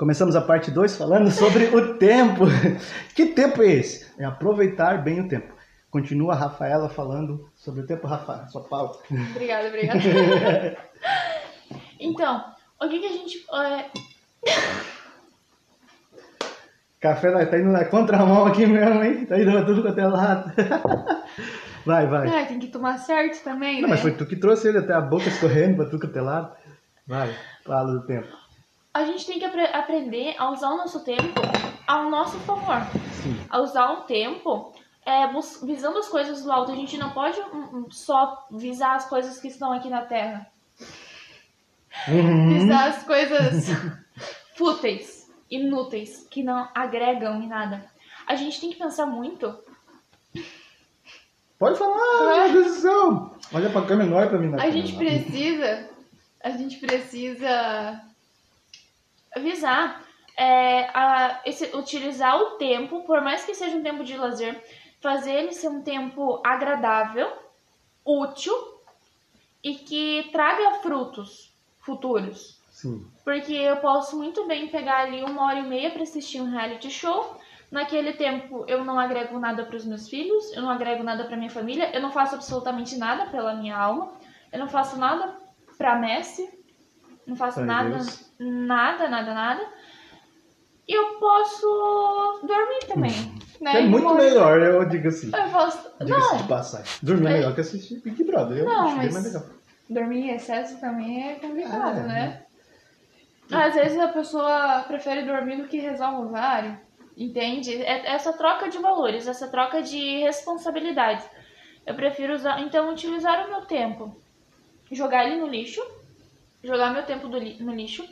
Começamos a parte 2 falando sobre o tempo. Que tempo é esse? É aproveitar bem o tempo. Continua a Rafaela falando sobre o tempo, Rafa, sua pauta. Obrigada, obrigada. então, o que, que a gente. É... Café tá indo na contramão aqui mesmo, hein? Tá indo tudo quanto é lado. Vai, vai. Ai, tem que tomar certo também, Não, né? mas foi tu que trouxe ele até a boca escorrendo pra tudo quanto é lado. Vai, fala do tempo. A gente tem que apre- aprender a usar o nosso tempo ao nosso favor. Sim. A usar o tempo é, visando as coisas do alto. A gente não pode hum, hum, só visar as coisas que estão aqui na Terra. Uhum. Visar as coisas fúteis, inúteis, que não agregam em nada. A gente tem que pensar muito Pode falar, meu Deus do céu. Olha pra câmera, olha pra mim na A câmera. gente precisa. A gente precisa avisar. é, a- esse- utilizar o tempo, por mais que seja um tempo de lazer, fazer ele ser um tempo agradável, útil e que traga frutos futuros. Sim. Porque eu posso muito bem pegar ali uma hora e meia pra assistir um reality show. Naquele tempo eu não agrego nada pros meus filhos, eu não agrego nada pra minha família, eu não faço absolutamente nada pela minha alma, eu não faço nada pra Messi, não faço Pra nada, Deus. nada, nada, nada. E eu posso dormir também, né? É muito melhor, eu digo assim. Eu posso. De Não, passagem. Dormir é É. melhor que assistir Big Brother. Eu Não, acho bem mas- mais legal. dormir em excesso também é complicado, É, né? Às vezes a pessoa prefere dormir do que rezar o rosário, entende? É essa troca de valores, essa troca de responsabilidades. Eu prefiro usar, então, utilizar o meu tempo, jogar ele no lixo, jogar meu tempo li- no lixo,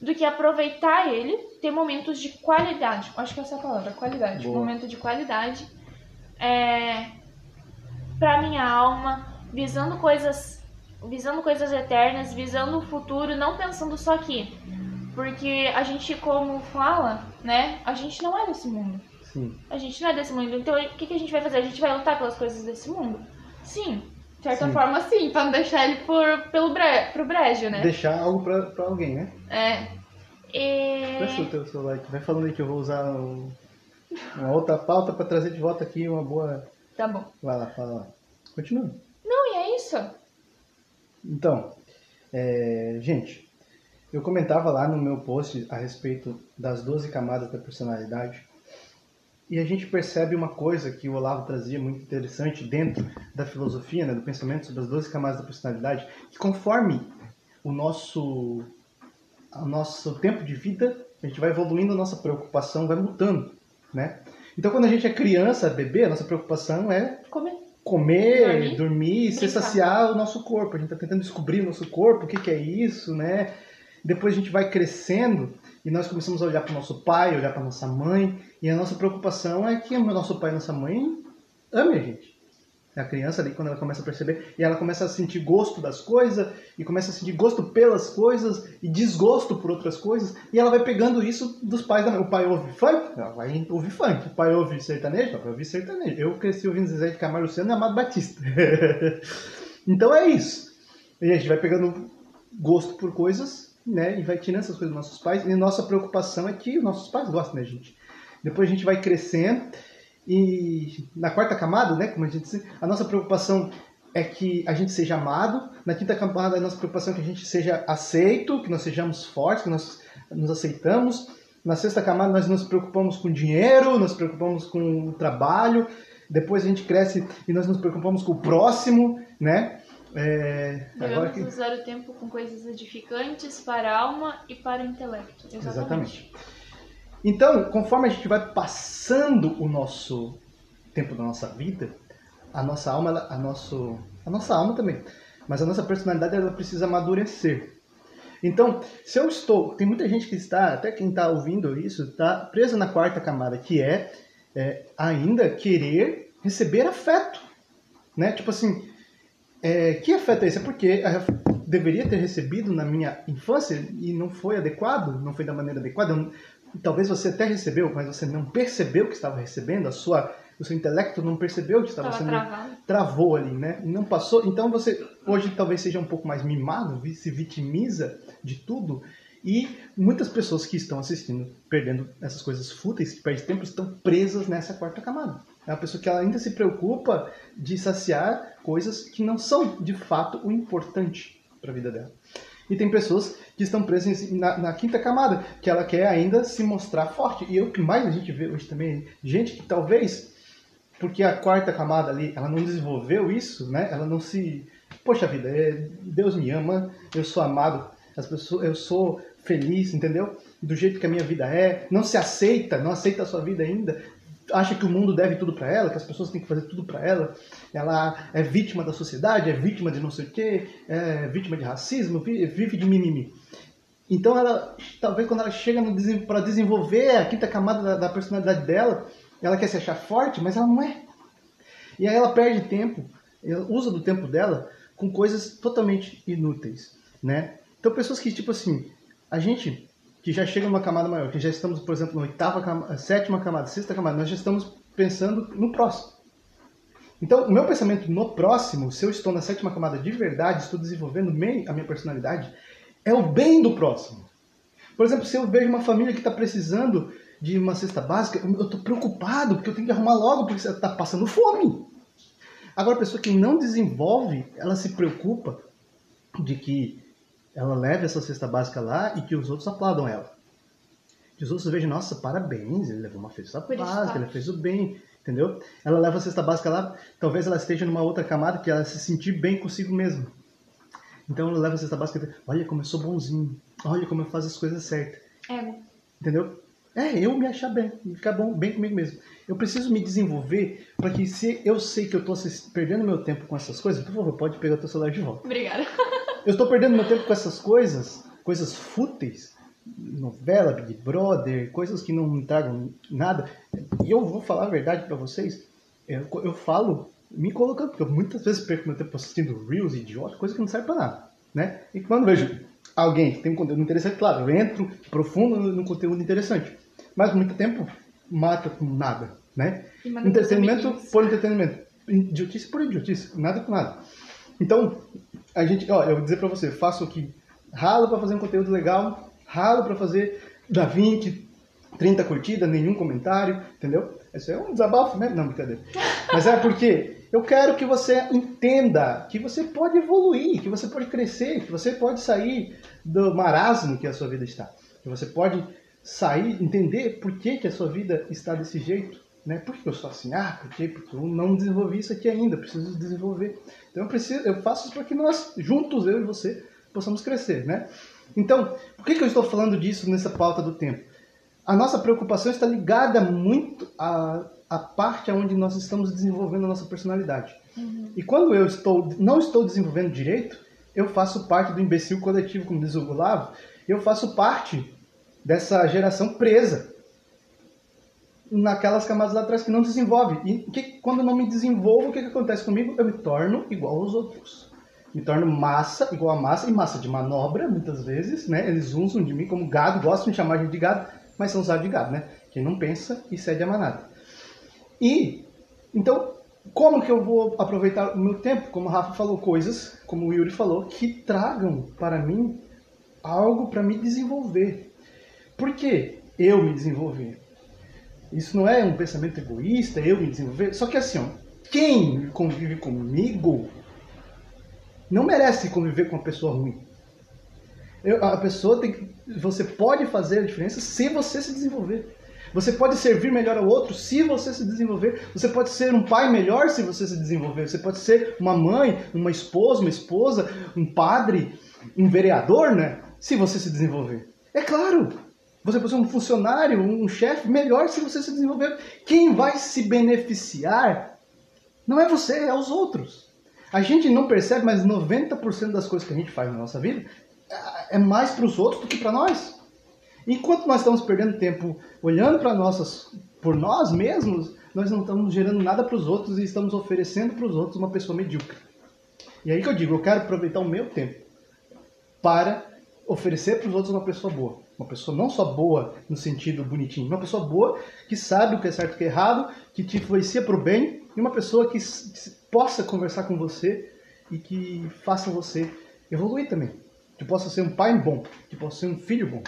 do que aproveitar ele, ter momentos de qualidade. Acho que essa é a palavra, qualidade. Boa. Momento de qualidade. É, pra minha alma, visando coisas, visando coisas eternas, visando o futuro, não pensando só aqui. Porque a gente, como fala, né? A gente não é desse mundo. Sim. A gente não é desse mundo. Então, o que, que a gente vai fazer? A gente vai lutar pelas coisas desse mundo? Sim. De certa Sim. forma, sim. Pra não deixar ele por, pelo bre, pro brejo, né? Deixar algo pra, pra alguém, né? É. E... Presta o teu celular aqui. Vai falando aí que eu vou usar o- uma outra pauta pra trazer de volta aqui uma boa... Tá bom. Vai lá, fala lá. Continua. Não, e é isso. Então, é, gente, eu comentava lá no meu post a respeito das 12 camadas da personalidade e a gente percebe uma coisa que o Olavo trazia muito interessante dentro da filosofia, né, do pensamento sobre as 12 camadas da personalidade, que conforme o nosso, o nosso tempo de vida, a gente vai evoluindo, a nossa preocupação vai mudando, né? Então, quando a gente é criança, bebê, a nossa preocupação é Comer. comer, Dormir, dormir, se saciar o nosso corpo. A gente está tentando descobrir o nosso corpo, o que, que é isso, né? Depois a gente vai crescendo e nós começamos a olhar para o nosso pai, olhar para nossa mãe, e a nossa preocupação é que o nosso pai e nossa mãe amem a gente. A criança ali, quando ela começa a perceber, e ela começa a sentir gosto das coisas, e começa a sentir gosto pelas coisas, e desgosto por outras coisas, e ela vai pegando isso dos pais da mãe. O pai ouve funk, ela vai ouvir funk. O pai ouve sertanejo, ela vai ouvir sertanejo. Eu cresci ouvindo Zezé de Camargo Luciano e Amado Batista. então é isso. E a gente vai pegando gosto por coisas, né, e vai tirando essas coisas dos nossos pais, e nossa preocupação é que os nossos pais gostem da gente. Depois a gente vai crescendo, e na quarta camada, né, como a gente disse, a nossa preocupação é que a gente seja amado. Na quinta camada, a nossa preocupação é que a gente seja aceito, que nós sejamos fortes, que nós nos aceitamos. Na sexta camada, nós nos preocupamos com dinheiro, nós nos preocupamos com o trabalho. Depois a gente cresce e nós nos preocupamos com o próximo, né? É, Devemos que... usar o tempo com coisas edificantes para a alma e para o intelecto. Exatamente. Exatamente. Então, conforme a gente vai passando o nosso tempo da nossa vida, a nossa alma, a, nosso, a nossa alma também, mas a nossa personalidade ela precisa amadurecer. Então, se eu estou, tem muita gente que está, até quem está ouvindo isso, está presa na quarta camada, que é, é, ainda querer receber afeto, né? Tipo assim, é, que afeto é esse? É porque deveria ter recebido na minha infância e não foi adequado, não foi da maneira adequada. Eu não- talvez você até recebeu, mas você não percebeu que estava recebendo, a sua, o seu intelecto não percebeu que estava Estava sendo travado. travou ali, né? E não passou. Então você hoje talvez seja um pouco mais mimado, se vitimiza de tudo E muitas pessoas que estão assistindo, perdendo essas coisas fúteis, que perdem tempo, estão presas nessa quarta camada. É uma pessoa que ela ainda se preocupa de saciar coisas que não são, de fato, o importante para a vida dela. E tem pessoas que estão presas na, na, quinta camada, que ela quer ainda se mostrar forte. E o que mais a gente vê hoje também, gente que talvez, porque a quarta camada ali, ela não desenvolveu isso, né? Ela não se... Poxa vida, é, Deus me ama, eu sou amado, as pessoas, eu sou feliz, entendeu? Do jeito que a minha vida é, não se aceita, não aceita a sua vida ainda, acha que o mundo deve tudo para ela, que as pessoas têm que fazer tudo para ela, ela é vítima da sociedade, é vítima de não sei o quê, é vítima de racismo, vive de mimimi. Então ela, talvez quando ela chega para desenvolver a quinta camada da, da, personalidade dela, ela quer se achar forte, mas ela não é. E aí ela perde tempo, ela usa do tempo dela com coisas totalmente inúteis, né? Então pessoas que tipo assim, a gente que já chega numa camada maior, que já estamos, por exemplo, na oitava camada, sétima camada, sexta camada, nós já estamos pensando no próximo. Então, o meu pensamento no próximo, se eu estou na sétima camada de verdade, estou desenvolvendo bem a minha personalidade, é o bem do próximo. Por exemplo, se eu vejo uma família que está precisando de uma cesta básica, eu estou preocupado, porque eu tenho que arrumar logo, porque está passando fome. Agora, a pessoa que não desenvolve, ela se preocupa de que ela leve essa cesta básica lá e que os outros aplaudam ela. Que os outros vejam, nossa, parabéns, ele levou uma cesta básica, ele fez o bem, entendeu? Ela leva a cesta básica lá, talvez ela esteja numa outra camada que ela se sentir bem consigo mesma. Então ela leva a cesta básica e diz, olha como eu sou bonzinho, olha como eu faço as coisas certas. É. Entendeu? É, eu me achar bem, ficar bom, bem comigo mesmo. Eu preciso me desenvolver para que se eu sei que eu estou perdendo meu tempo com essas coisas, por favor, pode pegar o teu celular de volta. Obrigada. Eu estou perdendo meu tempo com essas coisas, coisas fúteis, novela, Big Brother, coisas que não me tragam nada. E eu vou falar a verdade para vocês. Eu, eu falo me colocando, porque eu muitas vezes perco meu tempo assistindo Reels idiota, coisa que não serve para nada. Né? E quando vejo alguém que tem um conteúdo interessante, claro, eu entro profundo no, no conteúdo interessante. Mas muito tempo mata com nada. Né? Entretenimento por entretenimento. Idiotice por idiotice. Nada com nada. Então, a gente, ó, eu vou dizer para você, faço aqui, ralo para fazer um conteúdo legal, ralo para fazer da 20, 30 curtidas, nenhum comentário, entendeu? Isso é um desabafo, né? Não, brincadeira. Mas é porque eu quero que você entenda que você pode evoluir, que você pode crescer, que você pode sair do marasmo que a sua vida está. Que você pode sair, entender por que, que a sua vida está desse jeito. Né? Por que eu sou assim? Ah, por quê? Porque eu não desenvolvi isso aqui ainda, preciso desenvolver. Então eu, preciso, eu faço isso para que nós, juntos, eu e você, possamos crescer. Né? Então, por que, que eu estou falando disso nessa pauta do tempo? A nossa preocupação está ligada muito à, à parte onde nós estamos desenvolvendo a nossa personalidade. Uhum. E quando eu estou, não estou desenvolvendo direito, eu faço parte do imbecil coletivo, como diz o Gulavo, eu faço parte dessa geração presa naquelas camadas lá atrás que não desenvolve. E que, quando não me desenvolvo, o que, que acontece comigo? Eu me torno igual aos outros. Me torno massa, igual a massa, e massa de manobra, muitas vezes, né? Eles usam de mim como gado, gostam de chamar de gado, mas são usados de gado, né? Quem não pensa e cede a manada. E, então, como que eu vou aproveitar o meu tempo? Como o Rafa falou, coisas, como o Yuri falou, que tragam para mim algo para me desenvolver. Por que eu me desenvolver? Isso não é um pensamento egoísta, eu me desenvolver. Só que assim, ó, quem convive comigo não merece conviver com uma pessoa ruim. Eu, a pessoa tem você pode fazer a diferença se você se desenvolver. Você pode servir melhor ao outro se você se desenvolver. Você pode ser um pai melhor se você se desenvolver. Você pode ser uma mãe, uma esposa, uma esposa, um padre, um vereador, né? Se você se desenvolver. É claro. Você pode ser um funcionário, um chefe melhor se você se desenvolver. Quem vai se beneficiar não é você, é os outros. A gente não percebe, mas 90% das coisas que a gente faz na nossa vida é mais para os outros do que para nós. Enquanto nós estamos perdendo tempo olhando para nossas, por nós mesmos, nós não estamos gerando nada para os outros e estamos oferecendo para os outros uma pessoa medíocre. E aí que eu digo, eu quero aproveitar o meu tempo para oferecer para os outros uma pessoa boa. Uma pessoa não só boa no sentido bonitinho, uma pessoa boa que sabe o que é certo e o que é errado, que te influencia para o bem, e uma pessoa que, possa conversar com você e que faça você evoluir também. que possa ser um pai bom, que possa ser um filho bom.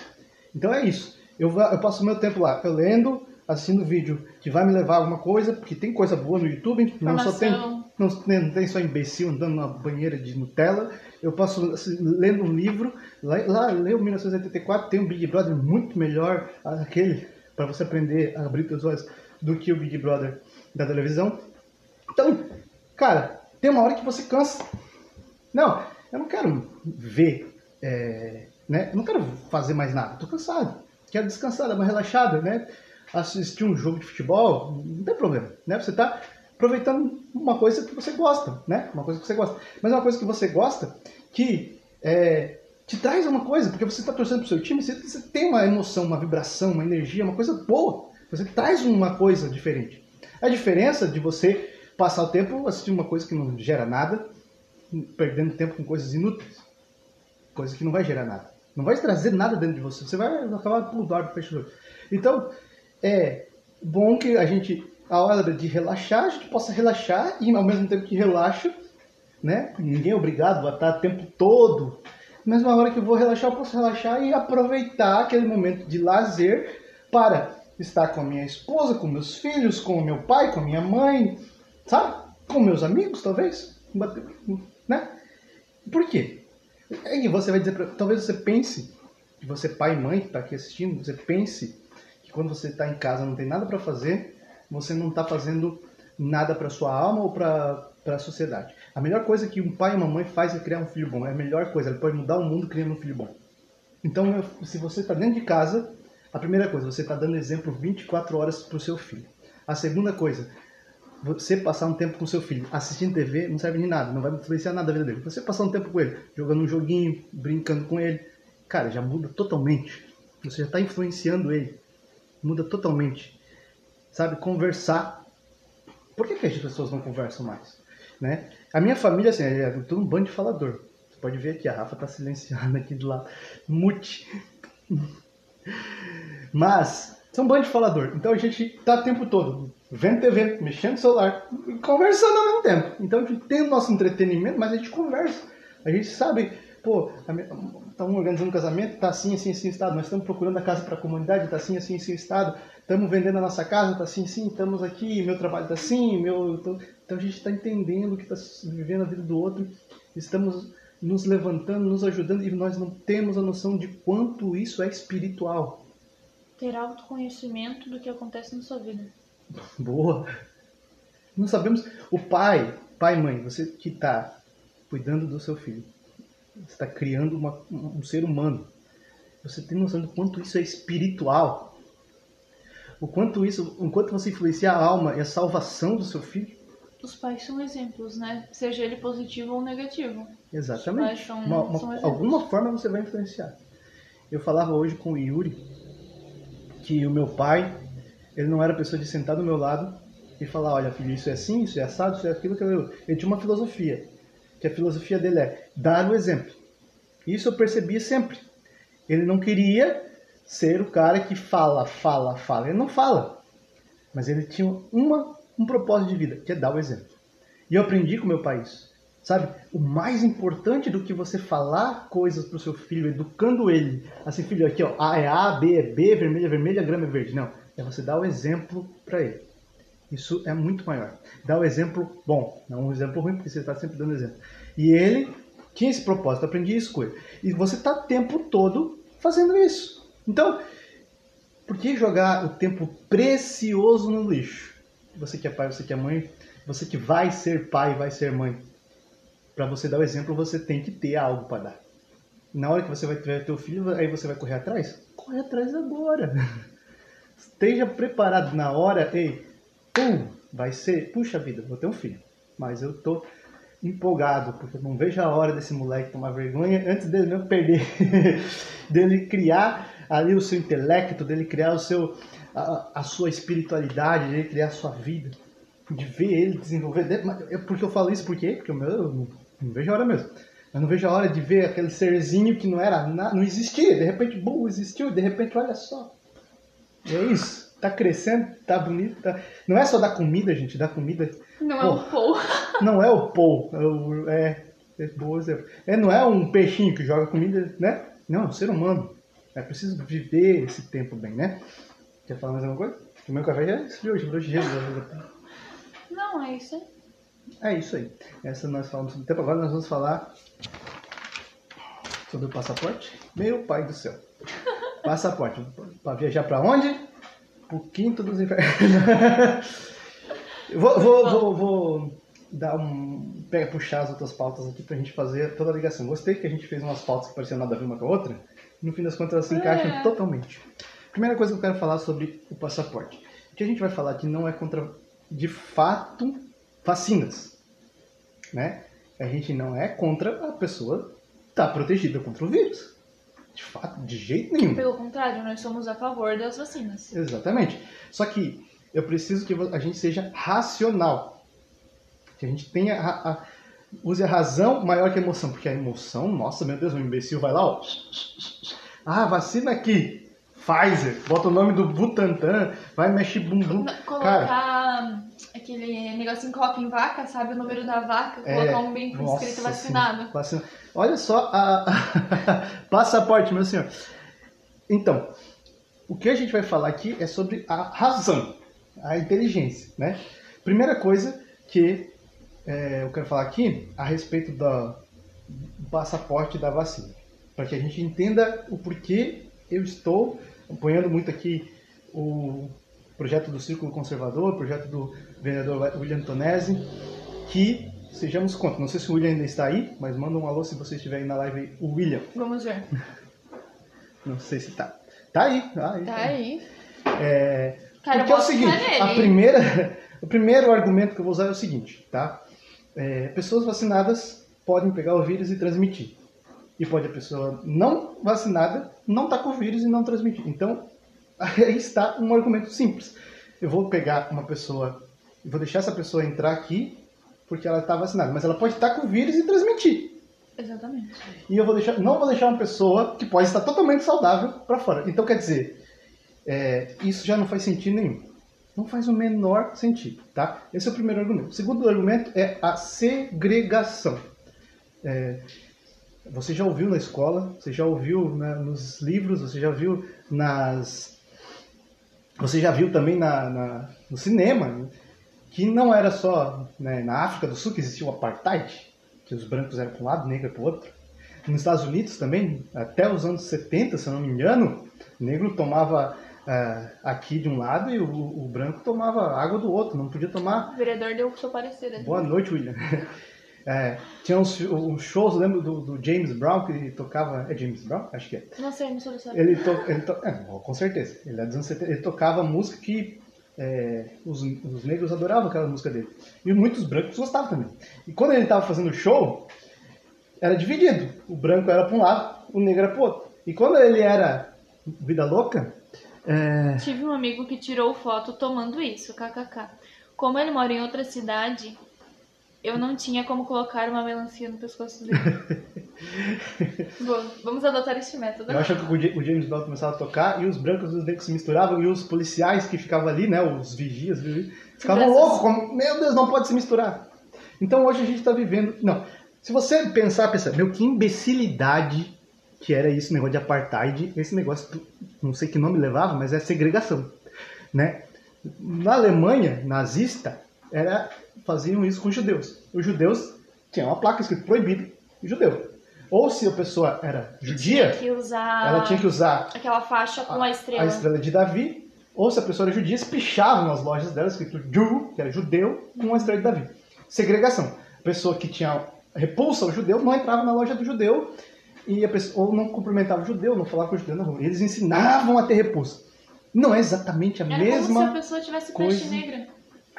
Então é isso. Eu, eu passo meu tempo lá, eu lendo, assistindo vídeo que vai me levar a alguma coisa, porque tem coisa boa no YouTube, não só tem, não, tem só imbecil andando na banheira de Nutella. Eu passo assim, lendo um livro, lá, lá leio 1984, tem um Big Brother muito melhor, aquele, para você aprender a abrir seus olhos, do que o Big Brother da televisão. Então, cara, tem uma hora que você cansa. Não, eu não quero ver, é, né? Eu não quero fazer mais nada. Tô cansado. Quero descansar, dar uma relaxada, né? Assistir um jogo de futebol, não tem problema, né? Você tá aproveitando uma coisa que você gosta, né? Uma coisa que você gosta. Mas é uma coisa que você gosta que é, te traz uma coisa, porque você está torcendo pro seu time, você, você tem uma emoção, uma vibração, uma energia, uma coisa boa. Você traz uma coisa diferente. A diferença de você passar o tempo assistindo uma coisa que não gera nada, perdendo tempo com coisas inúteis, coisa que não vai gerar nada, não vai trazer nada dentro de você, você vai acabar pulando do peixe Então, é bom que a gente, a hora de relaxar, a gente possa relaxar e ao mesmo tempo que relaxa, né? Ninguém é obrigado a estar o tempo todo. Mas na hora que eu vou relaxar, eu posso relaxar e aproveitar aquele momento de lazer para estar com a minha esposa, com meus filhos, com o meu pai, com a minha mãe, sabe? Com meus amigos, talvez, né? Por quê? Aí você vai dizer, pra, talvez você pense, que você pai e mãe que está aqui assistindo, você pense que quando você está em casa não tem nada para fazer, você não está fazendo nada para sua alma ou para a sociedade. A melhor coisa que um pai e uma mãe faz é criar um filho bom. É a melhor coisa. Ele pode mudar o mundo criando um filho bom. Então, se você está dentro de casa, a primeira coisa, você está dando exemplo 24 horas para o seu filho. A segunda coisa, você passar um tempo com seu filho assistindo TV não serve de nada, não vai influenciar nada na vida dele. Você passar um tempo com ele, jogando um joguinho, brincando com ele, cara, já muda totalmente. Você já está influenciando ele. Muda totalmente. Sabe, conversar. Por que, que as pessoas não conversam mais? Né? A minha família, assim, é todo um bando de falador. Você pode ver aqui, a Rafa está silenciando aqui do lado. Mute. Mas, são um bando de falador. Então a gente tá o tempo todo vendo TV, mexendo no celular, conversando ao mesmo tempo. Então a gente tem o nosso entretenimento, mas a gente conversa. A gente sabe, pô, estamos organizando um casamento, tá assim, assim, assim, estado. Nós estamos procurando a casa para a comunidade, tá assim, assim, assim, estado. Estamos vendendo a nossa casa, tá assim, assim, estamos aqui, meu trabalho tá assim, meu... Então a gente está entendendo que está vivendo a vida do outro, estamos nos levantando, nos ajudando e nós não temos a noção de quanto isso é espiritual. Ter autoconhecimento do que acontece na sua vida. Boa. Não sabemos. O pai, pai e mãe, você que está cuidando do seu filho, você está criando uma, um ser humano. Você tem noção do quanto isso é espiritual? O quanto isso, o quanto você influencia a alma e a salvação do seu filho? Os pais são exemplos, né? Seja ele positivo ou negativo. Exatamente. São, uma, uma, alguma forma você vai influenciar. Eu falava hoje com o Yuri que o meu pai ele não era pessoa de sentar do meu lado e falar, olha filho, isso é assim, isso é assado, isso é aquilo, que eu... Ele tinha uma filosofia, que a filosofia dele é dar o exemplo. Isso eu percebia sempre. Ele não queria ser o cara que fala, fala, fala. Ele não fala. Mas ele tinha uma, um propósito de vida, que é dar o exemplo. E eu aprendi com meu pai isso. Sabe? O mais importante do que você falar coisas para o seu filho, educando ele. Assim, filho, aqui ó, A é A, B é B, vermelho é vermelho, grama é verde. Não é você dar o exemplo para ele. Isso é muito maior. Dar o exemplo bom, não um exemplo ruim, porque você está sempre dando exemplo. E ele tinha esse propósito, aprendi com ele. E você está o tempo todo fazendo isso. Então, por que jogar o tempo precioso no lixo? Você que é pai, você que é mãe, você que vai ser pai, vai ser mãe. Para você dar o exemplo, você tem que ter algo para dar. Na hora que você vai ter teu filho, aí você vai correr atrás? Corre atrás agora. esteja preparado na hora, ei, pum, vai ser, puxa vida, vou ter um filho. Mas eu tô empolgado, porque eu não vejo a hora desse moleque tomar vergonha antes dele mesmo perder, dele criar ali o seu intelecto, dele criar o seu, a, a sua espiritualidade, dele criar a sua vida, de ver ele desenvolver. Porque eu falo isso? Porque meu, eu não, não vejo a hora mesmo. Eu não vejo a hora de ver aquele serzinho que não era, não existia, de repente, bum, existiu, de repente, olha só, e é isso. Tá crescendo, tá bonito. Tá... Não é só da comida, gente, da comida. Não Pô, é o pou. Não é o pou. É, É bom exemplo. É, não é um peixinho que joga comida, né? Não, é um ser humano. É preciso viver esse tempo bem, né? Quer falar mais alguma coisa? O meu café já esfriou, já virou gelo. Não, é isso aí. É isso aí. Essa nós falamos sobre o tempo. Agora nós vamos falar sobre o passaporte. Meu pai do céu. Passaporte. Para viajar para onde? Pro quinto dos infernos. vou, vou, vou, vou dar um. Pega, puxar as outras pautas aqui pra gente fazer toda a ligação. Gostei que a gente fez umas pautas que pareciam nada a ver uma com a outra. No fim das contas, elas se encaixam É. totalmente. Primeira coisa que eu quero falar sobre o passaporte. O que a gente vai falar aqui não é contra, de fato, vacinas. Né? A gente não é contra a pessoa estar protegida contra o vírus. De fato, de jeito nenhum. Pelo contrário, nós somos a favor das vacinas. Exatamente. Só que eu preciso que a gente seja racional. Que a gente tenha a, a- use a razão maior que a emoção. Porque a emoção, nossa, meu Deus, o imbecil vai lá, ó. Ah, vacina aqui. Pfizer. Bota o nome do Butantan. Vai mexer bumbum. Colocar Cara, aquele negocinho que coloca em vaca, sabe? O número da vaca, É, colocar um bem nossa escrito vacinado. senhora, vacina. Olha só a, passaporte, meu senhor. Então, o que a gente vai falar aqui é sobre a razão, a inteligência, né? Primeira coisa que é, eu quero falar aqui a respeito do passaporte da vacina, para que a gente entenda o porquê eu estou apoiando muito aqui o projeto do Círculo Conservador, o projeto do vereador William Tonesi, que sejamos contra. Não sei se o William ainda está aí, mas manda um alô se você estiver aí na live o William. Vamos ver. Não sei se tá. Tá aí. Tá aí. Tá aí. É, Cara, porque é o seguinte, a primeira, o primeiro argumento que eu vou usar é o seguinte, tá? É, pessoas vacinadas podem pegar o vírus e transmitir. E pode a pessoa não vacinada não estar com o vírus e não transmitir. Então, aí está um argumento simples. Eu vou pegar uma pessoa, vou deixar essa pessoa entrar aqui porque ela está vacinada, mas ela pode estar com o vírus e transmitir. Exatamente. E eu vou deixar, não vou deixar uma pessoa que pode estar totalmente saudável para fora. Então, quer dizer, é, isso já não faz sentido nenhum. Não faz o menor sentido, tá? Esse é o primeiro argumento. O segundo argumento é a segregação. É, você já ouviu na escola, você já ouviu né, nos livros, você já viu nas... Você já viu também na, na- no cinema, né, que não era só né, na África do Sul que existia o apartheid, que os brancos eram para um lado, negro para o outro. Nos Estados Unidos também, até os anos 70, se eu não me engano, o negro tomava ah, aqui de um lado e o, o branco tomava água do outro, não podia tomar O vereador deu o seu parecer. né? Boa noite, William. É, tinha uns, uns shows, lembro do, do James Brown, que ele tocava. É James Brown? Acho que é. Não sei, não sabe. Ele, to, ele to, é, com certeza. Ele é dos anos 70. Ele tocava música que é, os, os negros adoravam aquela música dele. E muitos brancos gostavam também. E quando ele estava fazendo show, era dividido. O branco era para um lado, o negro era para outro. E quando ele era vida louca, é, Tive um amigo que tirou foto tomando isso, kkk. Como ele mora em outra cidade, eu não tinha como colocar uma melancia no pescoço dele. Bom, vamos adotar este método. Eu acho que o Ja- o James Brown começava a tocar e os brancos e os negros se misturavam e os policiais que ficavam ali, né, os vigias, ficavam loucos, como, meu Deus, não pode se misturar. Então hoje a gente está vivendo, não, se você pensar, pensar, meu, que imbecilidade que era isso, negócio de apartheid, esse negócio, não sei que nome levava, mas é segregação, né? Na Alemanha nazista, era, faziam isso com os judeus. Os judeus tinham uma placa escrito proibido judeu. Ou se a pessoa era judia, Tinha usar ela tinha que usar aquela faixa com a estrela. a estrela de Davi, ou se a pessoa era judia, pichavam nas lojas dela escrito Jew, que era judeu, com a estrela de Davi. Segregação. A pessoa que tinha repulsa ao judeu não entrava na loja do judeu, e a pessoa, ou não cumprimentava o judeu, não falava com o judeu na rua. Eles ensinavam a ter repulsa. Não é exatamente a Era como se a mesma pessoa tivesse coisa. peste negra.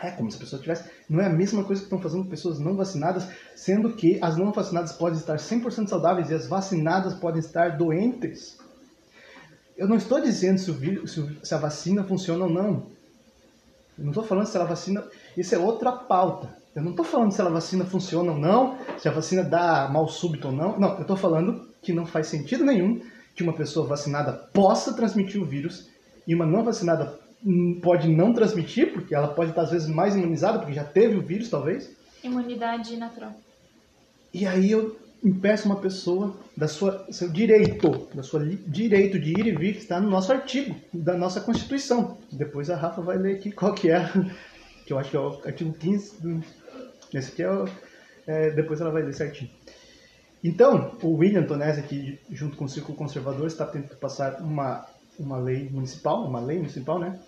É como se a pessoa tivesse. Não é a mesma coisa que estão fazendo com pessoas não vacinadas, sendo que as não vacinadas podem estar 100% saudáveis e as vacinadas podem estar doentes. Eu não estou dizendo se, o vírus, se, a vacina funciona ou não. Eu não estou falando se a vacina. Isso é outra pauta. Eu não estou falando se a vacina funciona ou não, se a vacina dá mal súbito ou não. Não, eu estou falando que não faz sentido nenhum que uma pessoa vacinada possa transmitir o vírus e uma não vacinada pode não transmitir, porque ela pode estar às vezes mais imunizada, porque já teve o vírus, talvez. Imunidade natural. E aí eu impeço uma pessoa da sua seu direito, da sua direito de ir e vir, que está no nosso artigo da nossa Constituição. Depois a Rafa vai ler aqui qual que é, que eu acho que é o artigo 15 do, esse aqui é, o, é depois ela vai ler certinho. Então, o William Tonese aqui, junto com o Círculo Conservador, está tentando passar uma, uma lei municipal, uma lei municipal, né,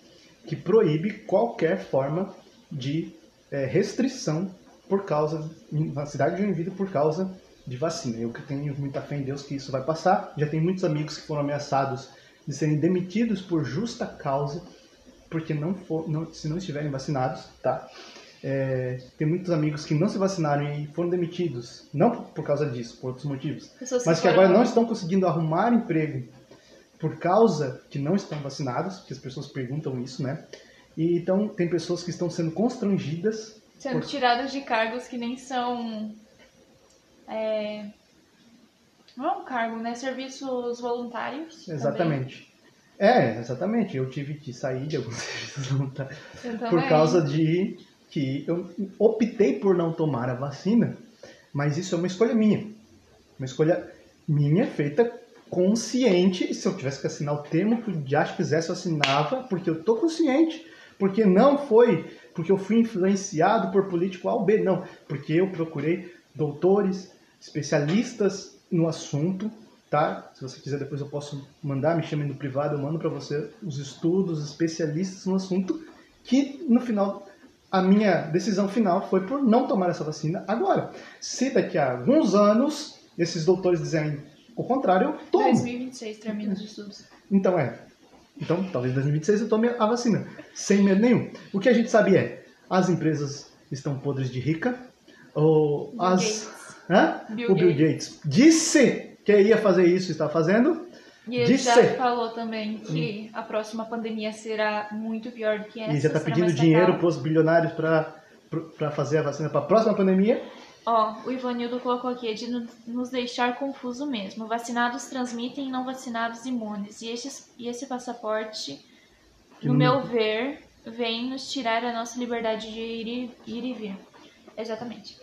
que proíbe qualquer forma de é, restrição por causa, na cidade de Joinville, por causa de vacina. Eu que tenho muita fé em Deus que isso vai passar. Já tem muitos amigos que foram ameaçados de serem demitidos por justa causa, porque não for, não, se não estiverem vacinados, tá? É, tem muitos amigos que não se vacinaram e foram demitidos, não por causa disso, por outros motivos, mas que agora não estão conseguindo arrumar emprego por causa que não estão vacinados, porque as pessoas perguntam isso, né? E então tem pessoas que estão sendo constrangidas, sendo por... tiradas de cargos que nem são é... Não é um cargo, né? Serviços voluntários. Exatamente. Também. É, exatamente. Eu tive que sair de alguns serviços voluntários por causa de que eu optei por não tomar a vacina, mas isso é uma escolha minha. Uma escolha minha feita consciente. E se eu tivesse que assinar o termo que o Dias quisesse, eu assinava, porque eu tô consciente. Porque não foi porque eu fui influenciado por político A ou B, não. Porque eu procurei doutores, especialistas no assunto, tá? Se você quiser depois eu posso mandar, me chame no privado, eu mando para você os estudos, especialistas no assunto, que no final a minha decisão final foi por não tomar essa vacina agora. Se daqui a alguns anos esses doutores dizerem o contrário, eu tomo. 2026 termina os estudos. Então é. Então, talvez em 2026 eu tome a vacina, sem medo nenhum. O que a gente sabe é, as empresas estão podres de rica, ou Bill as Gates. Bill o Bill Gates. disse que ia fazer isso e está fazendo. E ele Disse. já falou também que a próxima pandemia será muito pior do que essa. E já está pedindo dinheiro para os bilionários para fazer a vacina para a próxima pandemia. Ó, o Ivanildo colocou aqui, é de no- nos deixar confuso mesmo. Vacinados transmitem não vacinados imunes. E, estes, e esse passaporte, Que no meu ver, vem nos tirar a nossa liberdade de ir e, ir e vir. Exatamente.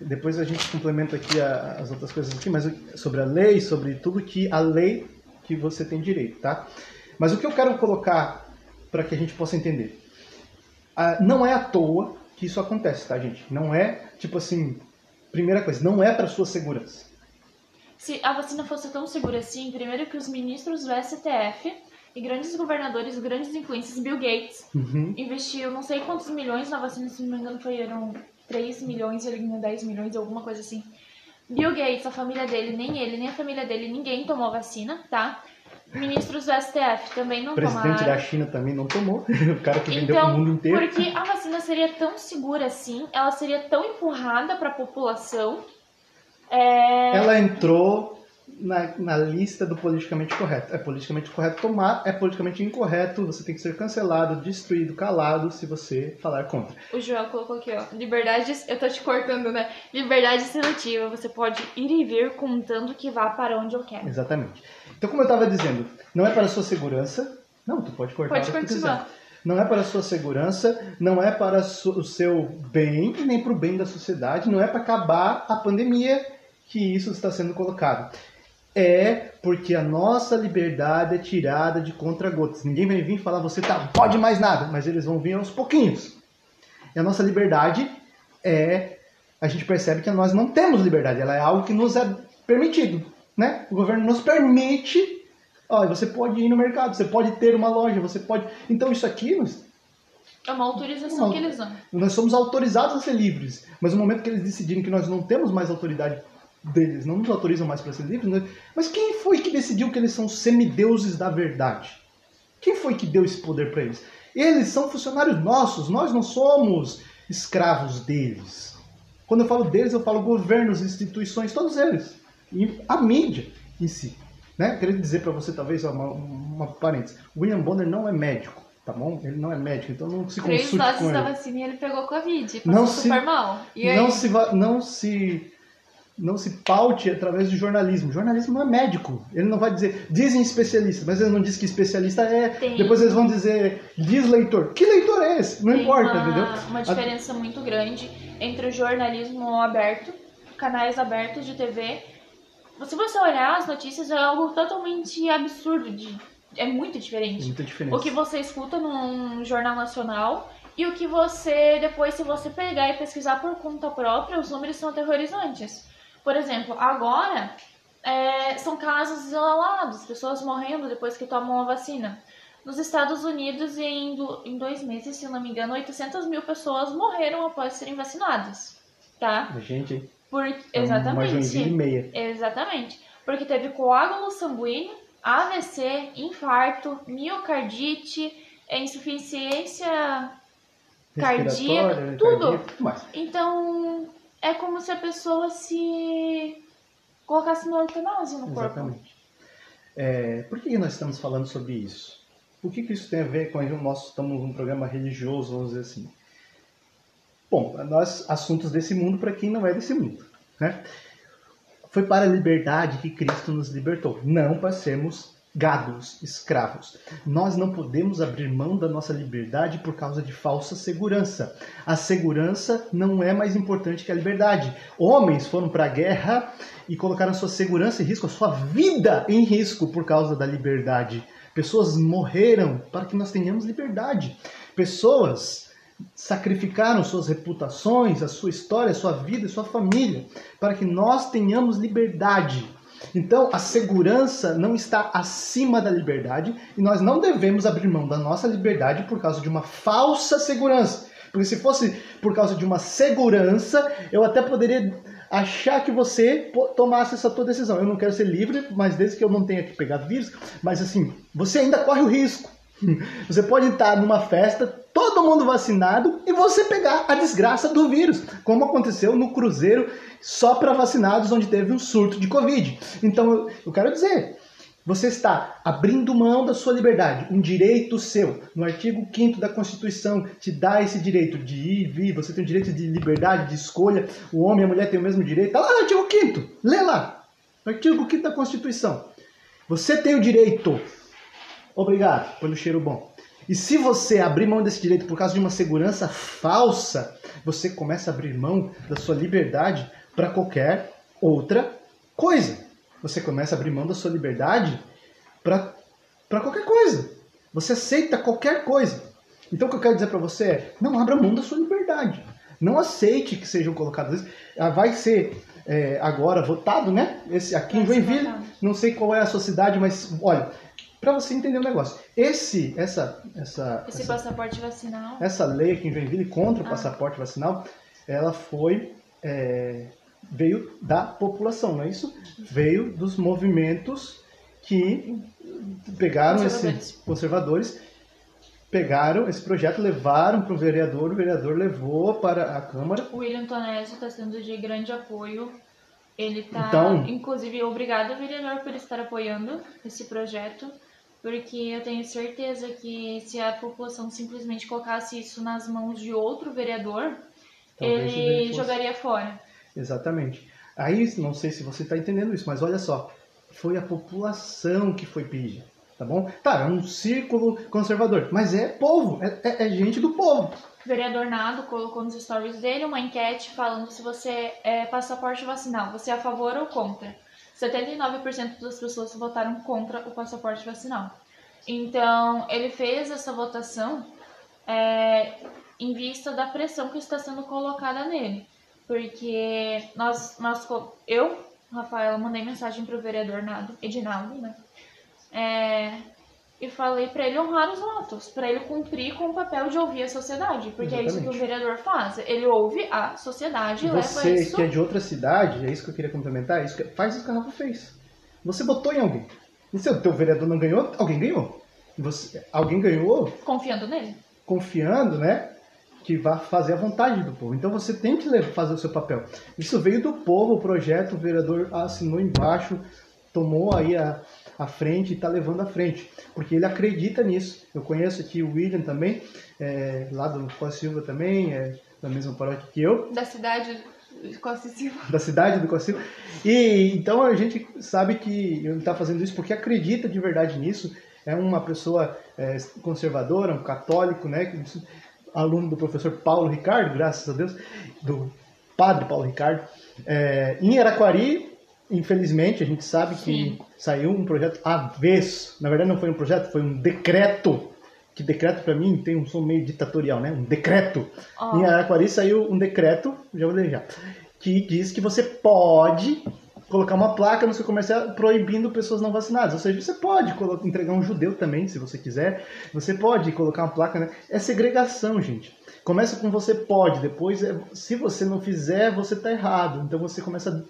Depois a gente complementa aqui a- as outras coisas aqui, mas sobre a lei, sobre tudo que a lei que você tem direito, tá? Mas o que eu quero colocar para que a gente possa entender, ah, não é à toa que isso acontece, tá, gente? Não é tipo assim, primeira coisa, não é para sua segurança. Se a vacina fosse tão segura assim, primeiro que os ministros do STF e grandes governadores, grandes influências, Bill Gates, Uhum. investiu não sei quantos milhões na vacina, se não me engano foi, eram 3 milhões, ele ganhou 10 milhões, alguma coisa assim. Bill Gates, a família dele, nem ele, nem a família dele, ninguém tomou vacina, tá? Ministros do STF também não O presidente tomaram. da China também não tomou. o cara que vendeu Então, pro mundo inteiro. porque a vacina seria tão segura assim, ela seria tão empurrada para a população. É... Ela entrou na, na lista do politicamente correto. É politicamente correto tomar, é politicamente incorreto. Você tem que ser cancelado, destruído, calado se você falar contra. O Joel colocou aqui, ó. Liberdade. Eu tô te cortando, né? Liberdade seletiva. Você pode ir e vir contando que vá para onde eu quero. Exatamente. Então, como eu estava dizendo, não é para a sua segurança. Não, tu pode cortar Pode o que continuar. quiser. Não é para a sua segurança, não é para o seu bem e nem para o bem da sociedade, não é para acabar a pandemia que isso está sendo colocado. É porque a nossa liberdade é tirada de contra-gotas. Ninguém vai vir falar, você tá, não pode mais nada, mas eles vão vir aos pouquinhos. E a nossa liberdade é. A gente percebe que nós não temos liberdade, ela é algo que nos é permitido. Né? O governo nos permite. Olha, você pode ir no mercado, você pode ter uma loja, você pode. Então isso aqui, nós, É uma autorização Uma- que eles dão. nós somos autorizados a ser livres. Mas no momento que eles decidirem que nós não temos mais autoridade deles, não nos autorizam mais para ser livres, né? mas quem foi que decidiu que eles são semideuses da verdade? Quem foi que deu esse poder para eles? Eles são funcionários nossos, nós não somos escravos deles. Quando eu falo deles, eu falo governos, instituições, todos eles. E a mídia em si. Né? Queria dizer para você, talvez, uma, uma parênteses. William Bonner não é médico, tá bom? Ele não é médico, então não se Três consulte doses com da ele. vacina e ele pegou Covid. Não se- mal. Não se, não se não se paute através de jornalismo. Jornalismo não é médico. Ele não vai dizer, dizem especialista, mas ele não diz que especialista é. Tem. Depois eles vão dizer, diz leitor. Que leitor é esse? Não Tem importa, uma, entendeu? uma diferença muito grande entre o jornalismo aberto canais abertos de TV. Se você olhar as notícias, é algo totalmente absurdo, de, é muito diferente. Muita diferença. O que você escuta num jornal nacional e o que você, depois, se você pegar e pesquisar por conta própria, os números são aterrorizantes. Por exemplo, agora é, são casos isolados, pessoas morrendo depois que tomam a vacina. Nos Estados Unidos, em, em dois meses, se não me engano, 800 mil pessoas morreram após serem vacinadas. Tá? Gente, Por, exatamente. uma e meia. Exatamente. Porque teve coágulo sanguíneo, AVC, infarto, miocardite, é, insuficiência cardíaca, Respiratória, tudo. tudo mais. Então, é como se a pessoa se colocasse no eutanásia no corpo. Exatamente. É, por que nós estamos falando sobre isso? O que, que isso tem a ver com nós estamos num programa religioso, vamos dizer assim? Bom, nós assuntos desse mundo para quem não é desse mundo, né? Foi para a liberdade que Cristo nos libertou, não para sermos gados, escravos. Nós não podemos abrir mão da nossa liberdade por causa de falsa segurança. A segurança não é mais importante que a liberdade. Homens foram para a guerra e colocaram sua segurança em risco, a sua vida em risco por causa da liberdade. Pessoas morreram para que nós tenhamos liberdade. Pessoas sacrificaram suas reputações, a sua história, a sua vida, a sua família, para que nós tenhamos liberdade. Então, a segurança não está acima da liberdade e nós não devemos abrir mão da nossa liberdade por causa de uma falsa segurança. Porque se fosse por causa de uma segurança, eu até poderia achar que você tomasse essa tua decisão. Eu não quero ser livre, mas desde que eu não tenha que pegar vírus, mas assim, você ainda corre o risco. Você pode estar numa festa, todo mundo vacinado e você pegar a desgraça do vírus, como aconteceu no cruzeiro só para vacinados, onde teve um surto de Covid. Então, eu quero dizer, você está abrindo mão da sua liberdade, um direito seu. No artigo 5 da Constituição te dá esse direito de ir e vir, você tem o direito de liberdade, de escolha, o homem e a mulher têm o mesmo direito. Está lá no artigo 5 lê lá. No artigo 5 da Constituição. Você tem o direito. Obrigado pelo cheiro bom. E se você abrir mão desse direito por causa de uma segurança falsa, você começa a abrir mão da sua liberdade para qualquer outra coisa. Você começa a abrir mão da sua liberdade para qualquer coisa. Você aceita qualquer coisa. Então o que eu quero dizer para você é: não abra mão da sua liberdade. Não aceite que sejam colocadas. Ah, vai ser é, agora votado, né? Esse aqui em Joinville. Não sei qual é a sua cidade, mas olha, para você entender o negócio. Esse, essa, essa, Esse essa, passaporte vacinal. essa lei aqui em Joinville contra o Ah. passaporte vacinal, ela foi é, veio da população, não é isso? Veio dos movimentos que pegaram esse Conservadores. conservadores, pegaram esse projeto, levaram para o vereador, o vereador levou para a Câmara. O William Tonésio está sendo de grande apoio. Ele está, Então- inclusive, obrigado, vereador, por estar apoiando esse projeto, porque eu tenho certeza que se a população simplesmente colocasse isso nas mãos de outro vereador, Talvez ele jogaria fora. Exatamente. Aí, não sei se você está entendendo isso, mas olha só, foi a população que foi pedir, tá bom? Tá, é um círculo conservador, mas é povo, é, é- é gente do povo. O vereador Nado colocou nos stories dele uma enquete falando se você é passaporte vacinal, você é a favor ou contra. 79% das pessoas votaram contra o passaporte vacinal. Então, ele fez essa votação é, em vista da pressão que está sendo colocada nele. Porque nós, nós eu, Rafaela, mandei mensagem para o vereador Edinaldo, né? É, e falei para ele honrar os votos, para ele cumprir com o papel de ouvir a sociedade, porque é isso que o Exatamente. vereador faz. Ele ouve a sociedade e leva Você isso. que é de outra cidade, é isso que eu queria complementar, é isso que, faz isso que a Rafa fez. Você votou em alguém. E se o teu vereador não ganhou, alguém ganhou. Você, alguém ganhou Confiando nele. confiando, né? Que vai fazer a vontade do povo. Então você tem que fazer o seu papel. Isso veio do povo, o projeto, o vereador assinou embaixo, tomou aí a, a frente e está levando à frente. Porque ele acredita nisso. Eu conheço aqui o William também, é, lá do Costa Silva também, é da mesma paróquia que eu Da cidade de Costa Silva. da cidade do Costa Silva. E então a gente sabe que ele está fazendo isso porque acredita de verdade nisso. É uma pessoa é, conservadora, um católico, né? Aluno do professor Paulo Ricardo, graças a Deus, do padre Paulo Ricardo. É, em Araquari, infelizmente, a gente sabe que Sim. saiu um projeto avesso. Na verdade, não foi um projeto, foi um decreto. Que decreto, para mim, tem um som meio ditatorial, né? Um decreto. Ó. Em Araquari saiu um decreto, já vou já, que diz que você pode colocar uma placa no seu comercial proibindo pessoas não vacinadas. Ou seja, você pode entregar um judeu também, se você quiser. Você pode colocar uma placa. Né? É segregação, gente. Começa com você pode, depois, é- se você não fizer, você tá errado. Então você começa,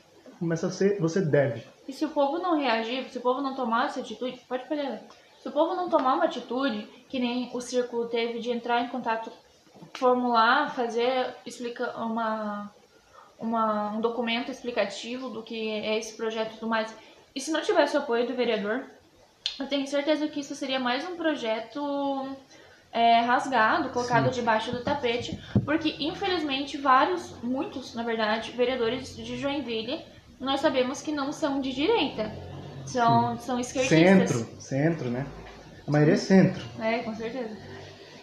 começa a ser, você deve. E se o povo não reagir, se o povo não tomar essa atitude, pode falar. né? Se o povo não tomar uma atitude, que nem o círculo teve de entrar em contato, formular, fazer explica uma, uma um documento explicativo do que é esse projeto e tudo mais. E se não tivesse o apoio do vereador, eu tenho certeza que isso seria mais um projeto é, rasgado, colocado debaixo do tapete, porque infelizmente vários, muitos, na verdade, vereadores de Joinville, nós sabemos que não são de direita, são, são esquerdistas. Centro, centro, né? A maioria é centro. É, com certeza.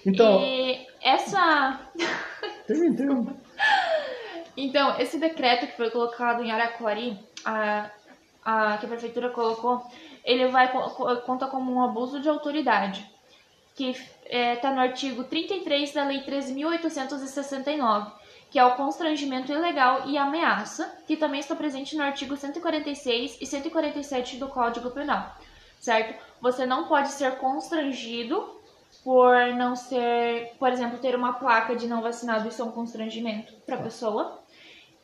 Então, E essa um- Então, esse decreto que foi colocado em Araquari, a, a, que a prefeitura colocou, ele vai co- co- conta como um abuso de autoridade, que está no artigo 33 da Lei 13.869, que é o constrangimento ilegal e ameaça, que também está presente no artigo 146 e 147 do Código Penal, certo? Você não pode ser constrangido por não ser, por exemplo, ter uma placa de não vacinado, isso é um constrangimento para a pessoa.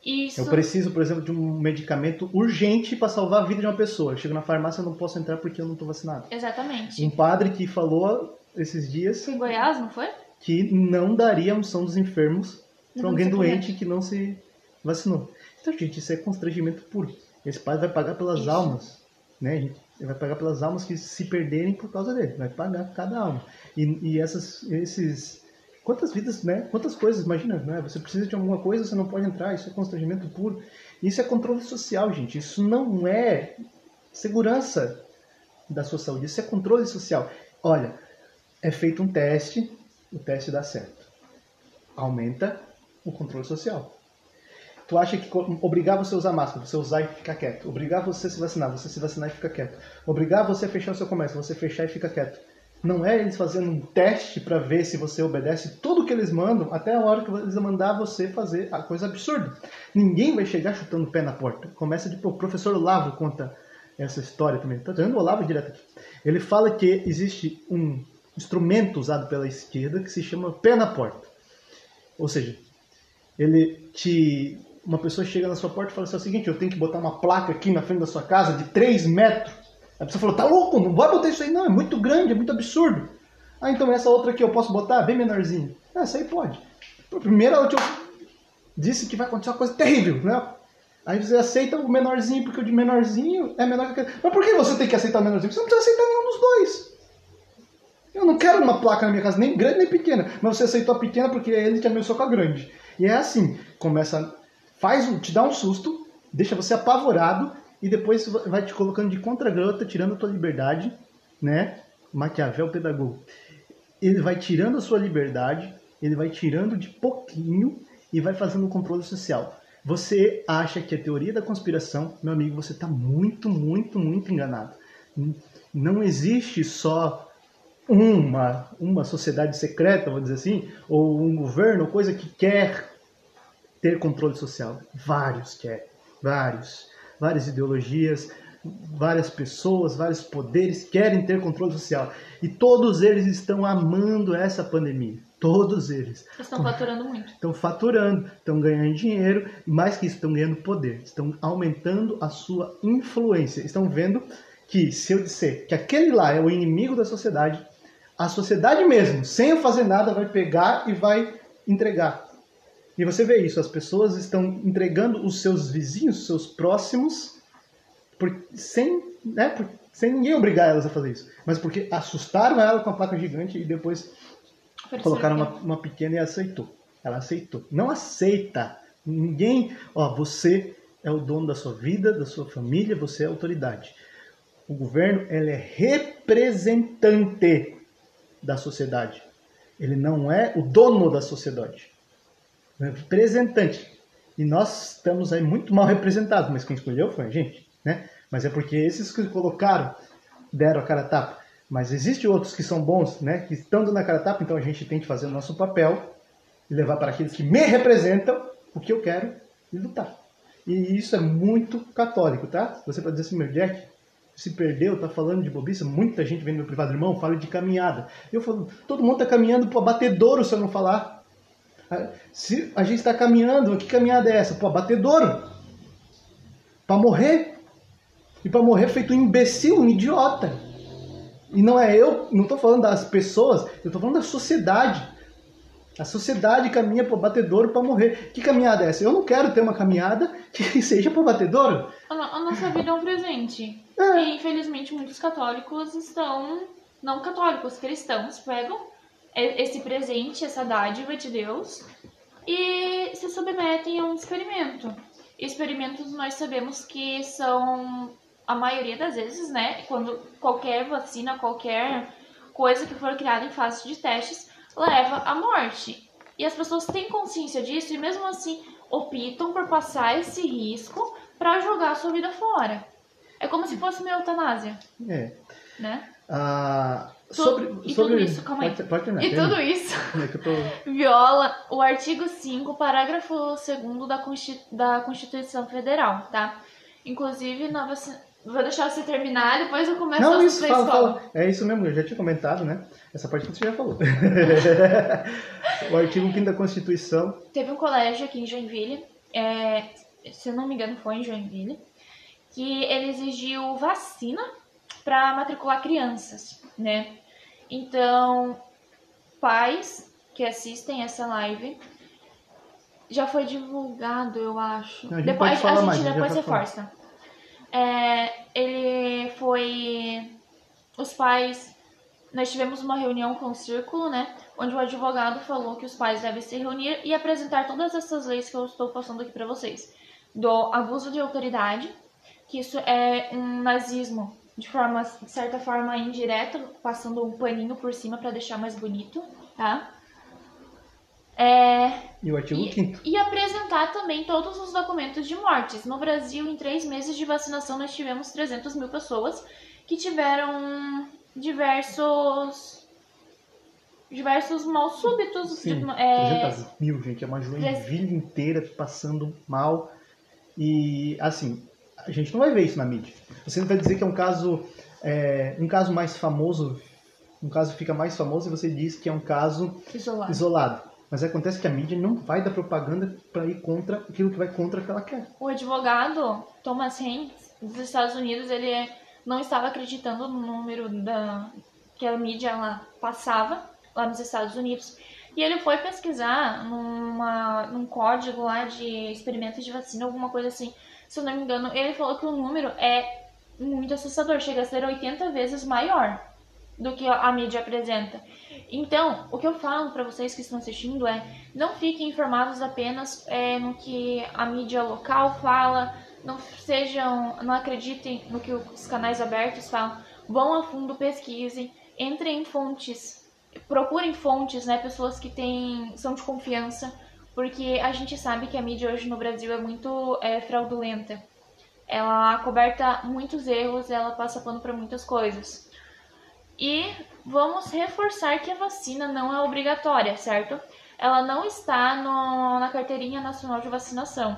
Isso Eu preciso, por exemplo, de um medicamento urgente para salvar a vida de uma pessoa. Eu chego na farmácia e não posso entrar porque eu não estou vacinado. Exatamente. Um padre que falou esses dias Foi em Goiás, não foi? que não daria unção dos enfermos para alguém se doente que não se vacinou. Então, gente, isso é constrangimento puro. Esse padre vai pagar pelas Isso. almas, né? Ele vai pagar pelas almas que se perderem por causa dele. Vai pagar cada alma. E, e essas, esses, quantas vidas, né? Quantas coisas? Imagina, né? Você precisa de alguma coisa, você não pode entrar. Isso é constrangimento puro. Isso é controle social, gente. Isso não é segurança da sua saúde. Isso é controle social. Olha, é feito um teste, o teste dá certo. Aumenta o controle social. Tu acha que obrigar você a usar máscara, você usar e ficar quieto. Obrigar você a se vacinar, você se vacinar e ficar quieto. Obrigar você a fechar o seu comércio, você fechar e fica quieto. Não é eles fazendo um teste para ver se você obedece tudo que eles mandam, até a hora que eles mandar você fazer a coisa absurda. Ninguém vai chegar chutando o pé na porta. Começa de o professor Olavo conta essa história também. Tá trazendo o Olavo direto aqui. Ele fala que existe um instrumento usado pela esquerda que se chama pé na porta. Ou seja, ele te. Uma pessoa chega na sua porta e fala assim: é o seguinte, eu tenho que botar uma placa aqui na frente da sua casa de 3 metros. A pessoa falou: tá louco, não vai botar isso aí, não, é muito grande, é muito absurdo. Ah, então essa outra aqui eu posso botar, bem menorzinha. Ah, essa aí pode. Primeiro ela te disse que vai acontecer uma coisa terrível, né? Aí você aceita o menorzinho, porque o de menorzinho é menor que. Mas por que você tem que aceitar o menorzinho? Você não precisa aceitar nenhum dos dois. Eu não quero uma placa na minha casa, nem grande nem pequena. Mas você aceitou a pequena porque ele te ameaçou com a grande. E é assim, começa, faz, um- te dá um susto, deixa você apavorado e depois vai te colocando de contra-grota, tirando a tua liberdade, né? Maquiavel pedagogo. Ele vai tirando a sua liberdade, ele vai tirando de pouquinho e vai fazendo o controle social. Você acha que é teoria da conspiração, meu amigo, você está muito, muito, muito enganado. Não existe só uma, uma sociedade secreta, vou dizer assim, ou um governo, ou coisa que quer ter controle social. Vários querem, vários. Várias ideologias, várias pessoas, vários poderes querem ter controle social. E todos eles estão amando essa pandemia. Todos eles. Eles estão faturando muito. Estão faturando, estão ganhando dinheiro, e mais que isso, estão ganhando poder. Estão aumentando a sua influência. Estão vendo que se eu disser que aquele lá é o inimigo da sociedade, a sociedade mesmo, sem eu fazer nada, vai pegar e vai entregar. E você vê isso, as pessoas estão entregando os seus vizinhos, os seus próximos, por, sem, né, por, sem ninguém obrigar elas a fazer isso. Mas porque assustaram ela com a placa gigante e depois colocaram uma, uma pequena e aceitou. Ela aceitou. Não aceita. Ninguém. Ó, você é o dono da sua vida, da sua família, você é a autoridade. O governo ele é representante da sociedade. Ele não é o dono da sociedade. É representante. E nós estamos aí muito mal representados, mas quem escolheu foi a gente, né? Mas é porque esses que colocaram deram a cara a tapa. Mas existem outros que são bons, né? Que estão dando a cara a tapa, então a gente tem que fazer o nosso papel e levar para aqueles que me representam o que eu quero e lutar. E isso é muito católico, tá? Você pode dizer assim, meu Jack, se perdeu, tá falando de bobiça, muita gente vem no meu privado, irmão, fala de caminhada. Eu falo, todo mundo tá caminhando para batedouro se eu não falar. Se a gente está caminhando, que caminhada é essa? Pô, batedouro. Para morrer. E para morrer feito um imbecil, um idiota. E não é eu, não estou falando das pessoas, eu estou falando da sociedade. A sociedade caminha para o batedouro para morrer. Que caminhada é essa? Eu não quero ter uma caminhada que seja para o batedouro. A nossa vida é um presente. É. E infelizmente muitos católicos estão, não católicos, cristãos, pegam esse presente, essa dádiva de Deus e se submetem a um experimento. Experimentos nós sabemos que são a maioria das vezes, né, quando qualquer vacina, qualquer coisa que for criada em fase de testes leva à morte. E as pessoas têm consciência disso e mesmo assim optam por passar esse risco para jogar a sua vida fora. É como se fosse uma eutanásia. É. Né? Ah, sobre, e tudo isso, calma aí. Pode, pode terminar, e tudo isso é tô... viola o artigo 5, parágrafo 2 da, da Constituição Federal, tá? Inclusive, vacina... Vou deixar você terminar, depois eu começo Não, a isso, fala, fala. É isso mesmo, eu já tinha comentado, né? Essa parte você já falou. o artigo 5 da Constituição. Teve um colégio aqui em Joinville, é, se eu não me engano foi em Joinville, que ele exigiu vacina para matricular crianças, né? Então, pais que assistem essa live, já foi divulgado, eu acho. Não, a depois a gente mais, depois reforça. É, ele foi. Os pais. Nós tivemos uma reunião com o círculo, né? Onde o advogado falou que os pais devem se reunir e apresentar todas essas leis que eu estou passando aqui para vocês: do abuso de autoridade, que isso é um nazismo de forma, de certa forma indireta, passando um paninho por cima para deixar mais bonito, tá? É, e o artigo 5 e, e apresentar também todos os documentos de mortes. No Brasil, em três meses de vacinação, nós tivemos 300 mil pessoas que tiveram diversos diversos mal súbitos. Sim, de, é, 300 mil, gente. É uma Joinville inteira passando mal. E, assim, a gente não vai ver isso na mídia. Você não vai dizer que é um caso, é, um caso mais famoso, um caso fica mais famoso e você diz que é um caso isolado. isolado. Mas acontece que a mídia não vai dar propaganda para ir contra aquilo que vai contra o que ela quer. O advogado Thomas Haynes dos Estados Unidos, ele não estava acreditando no número da que a mídia ela passava lá nos Estados Unidos. E ele foi pesquisar numa, num código lá de experimentos de vacina, alguma coisa assim se eu não me engano, ele falou que o número é muito assustador, chega a ser 80 vezes maior do que a mídia apresenta. Então, o que eu falo para vocês que estão assistindo é: não fiquem informados apenas é, no que a mídia local fala, não sejam, não acreditem no que os canais abertos falam, vão a fundo, pesquisem, entrem em fontes, procurem fontes, né, pessoas que têm, são de confiança porque a gente sabe que a mídia hoje no Brasil é muito é, fraudulenta. Ela coberta muitos erros, ela passa pano para muitas coisas. E vamos reforçar que a vacina não é obrigatória, certo? Ela não está no, na Carteirinha Nacional de Vacinação.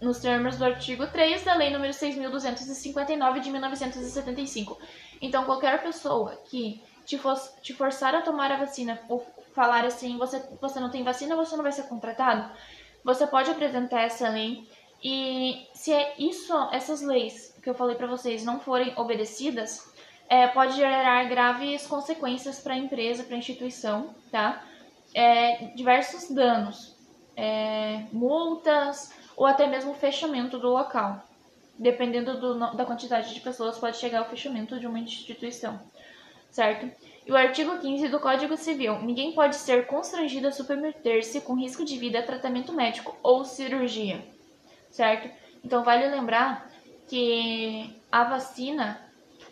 Nos termos do artigo 3 da Lei nº 6.259 de 1975. Então, qualquer pessoa que te, for, te forçar a tomar a vacina ou falar assim, você, você não tem vacina, você não vai ser contratado, você pode apresentar essa lei e se é isso, essas leis que eu falei para vocês não forem obedecidas, é, pode gerar graves consequências para a empresa, para a instituição, tá? É, diversos danos, é, multas ou até mesmo fechamento do local. Dependendo do, da quantidade de pessoas, pode chegar ao fechamento de uma instituição, certo? E o artigo 15 do Código Civil: ninguém pode ser constrangido a submeter-se com risco de vida a tratamento médico ou cirurgia, certo? Então vale lembrar que a vacina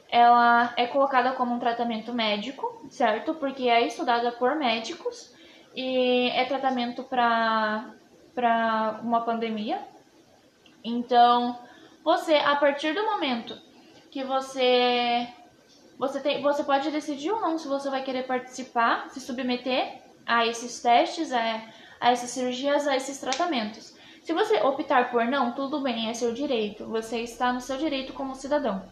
ela é colocada como um tratamento médico, certo? Porque é estudada por médicos e é tratamento para para uma pandemia. Então, você, a partir do momento que você você tem, você pode decidir ou não se você vai querer participar, se submeter a esses testes, a, a essas cirurgias, a esses tratamentos. Se você optar por não, tudo bem, é seu direito. Você está no seu direito como cidadão.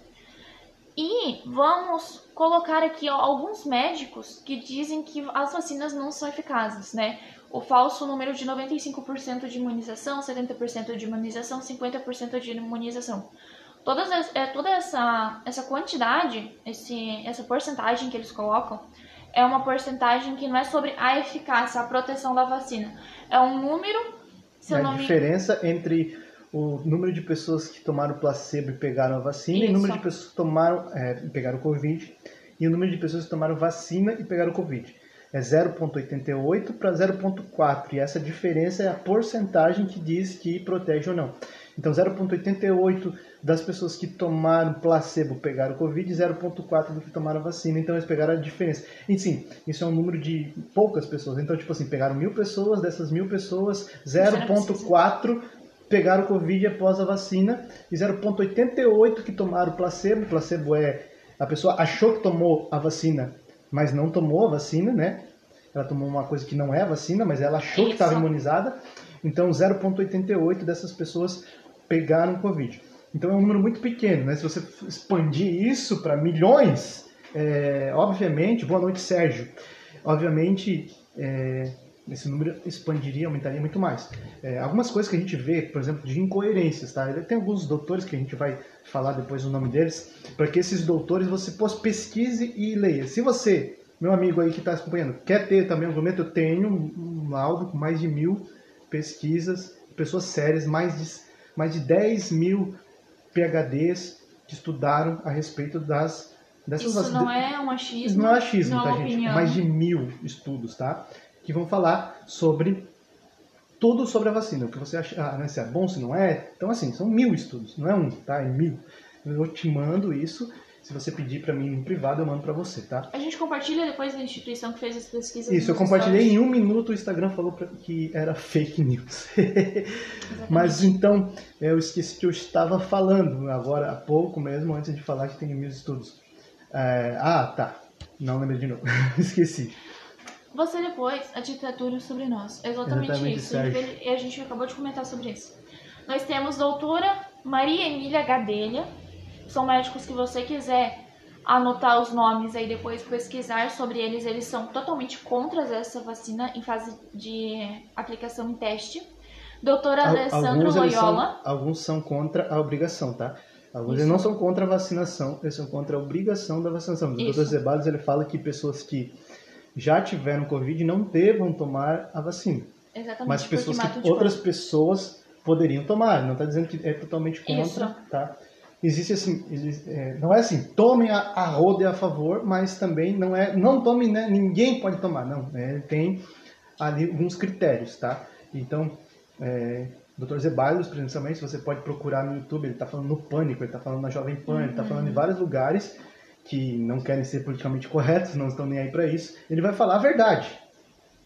E vamos colocar aqui ó, alguns médicos que dizem que as vacinas não são eficazes, né? O falso número de 95% de imunização, 70% de imunização, 50% de imunização. Todas, é, toda essa, essa quantidade, esse, essa porcentagem que eles colocam, é uma porcentagem que não é sobre a eficácia, a proteção da vacina. É um número. Se a diferença entre o número de pessoas que tomaram placebo e pegaram a vacina Isso. e o número de pessoas que tomaram é, pegaram o Covid e o número de pessoas que tomaram vacina e pegaram o Covid. É 0,88 para 0,4 e essa diferença é a porcentagem que diz que protege ou não. Então 0,88 das pessoas que tomaram placebo pegaram Covid e 0,4 do que tomaram vacina. Então eles pegaram a diferença. E sim, isso é um número de poucas pessoas. Então, tipo assim, pegaram mil pessoas, dessas mil pessoas, 0,4 pegaram Covid após a vacina e 0,88 que tomaram placebo. Placebo é a pessoa achou que tomou a vacina, mas não tomou a vacina, né? Ela tomou uma coisa que não é a vacina, mas ela achou que estava imunizada. Então, 0,88 dessas pessoas pegaram Covid. Então, é um número muito pequeno, né? Se você expandir isso para milhões, é, obviamente, boa noite, Sérgio. Obviamente, é, esse número expandiria, aumentaria muito mais. É, algumas coisas que a gente vê, por exemplo, de incoerências, tá? Tem alguns doutores que a gente vai falar depois o nome deles, para que esses doutores você possa pesquise e leia. Se você, meu amigo aí que está acompanhando, quer ter também um argumento, eu tenho um laudo com mais de mil pesquisas, pessoas sérias, mais de, mais de 10 mil PHDs que estudaram a respeito das dessas Isso não é um achismo. Não é achismo, tá, gente? Opinião. Mais de mil estudos, tá? Que vão falar sobre tudo sobre a vacina. O que você acha, ah, né, se é bom, se não é. Então, assim, são mil estudos, não é um, tá? É mil. Eu te mando isso. Se você pedir para mim no privado, eu mando para você, tá? A gente compartilha depois da instituição que fez as pesquisas. Isso, eu compartilhei em um minuto. O Instagram falou que era fake news. Mas então, eu esqueci que eu estava falando agora há pouco mesmo, antes de falar que tem mil estudos. É... ah, tá. Não lembrei de novo. esqueci. Você depois, a ditadura sobre nós. Exatamente, Exatamente isso. E a gente acabou de comentar sobre isso. Nós temos doutora Maria Emília Gadelha. São médicos que você quiser anotar os nomes aí depois pesquisar sobre eles. Eles são totalmente contra essa vacina em fase de aplicação em teste. Doutora Alessandro Loyola. São, alguns são contra a obrigação, tá? Alguns eles não são contra a vacinação, eles são contra a obrigação da vacinação. O doutor Zeballos ele fala que pessoas que já tiveram Covid não devam tomar a vacina. Exatamente. Mas pessoas que outras pessoas poderiam tomar. Não está dizendo que é totalmente contra, Isso. tá? Existe assim, é, não é assim, tomem a, a roda a favor, mas também não é, não tomem, né, ninguém pode tomar, não. Né, tem ali alguns critérios, tá? Então, é, Dr. Zeballos, principalmente, você pode procurar no YouTube, ele está falando no Pânico, ele está falando na Jovem Pan, uhum. ele está falando em vários lugares que não querem ser politicamente corretos, não estão nem aí para isso, ele vai falar a verdade.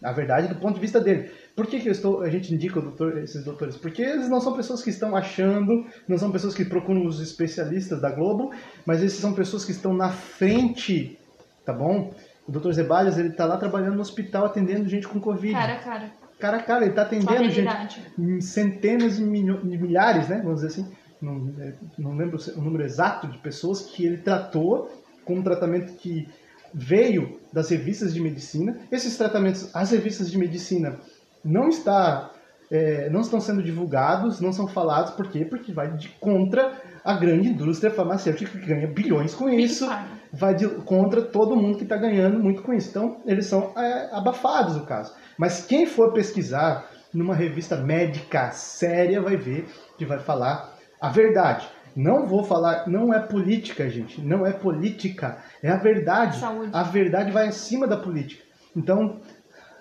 A verdade do ponto de vista dele. Por que, que estou, a gente indica doutor, esses doutores? Porque eles não são pessoas que estão achando, não são pessoas que procuram os especialistas da Globo, mas esses são pessoas que estão na frente, tá bom? O doutor Zebalhas, ele está lá trabalhando no hospital atendendo gente com Covid. Cara cara. Cara a cara, ele está atendendo gente, centenas de milhares, né? Vamos dizer assim. Não, é, não lembro o número exato de pessoas que ele tratou com um tratamento que veio das revistas de medicina. Esses tratamentos, as revistas de medicina não está é, não estão sendo divulgados, não são falados, por quê? Porque vai de contra a grande indústria farmacêutica que ganha bilhões com isso, vai de, contra todo mundo que está ganhando muito com isso. Então, eles são é, abafados o caso. Mas quem for pesquisar numa revista médica séria vai ver que vai falar a verdade. Não vou falar, não é política, gente. Não é política. É a verdade. Saúde. A verdade vai acima da política. Então,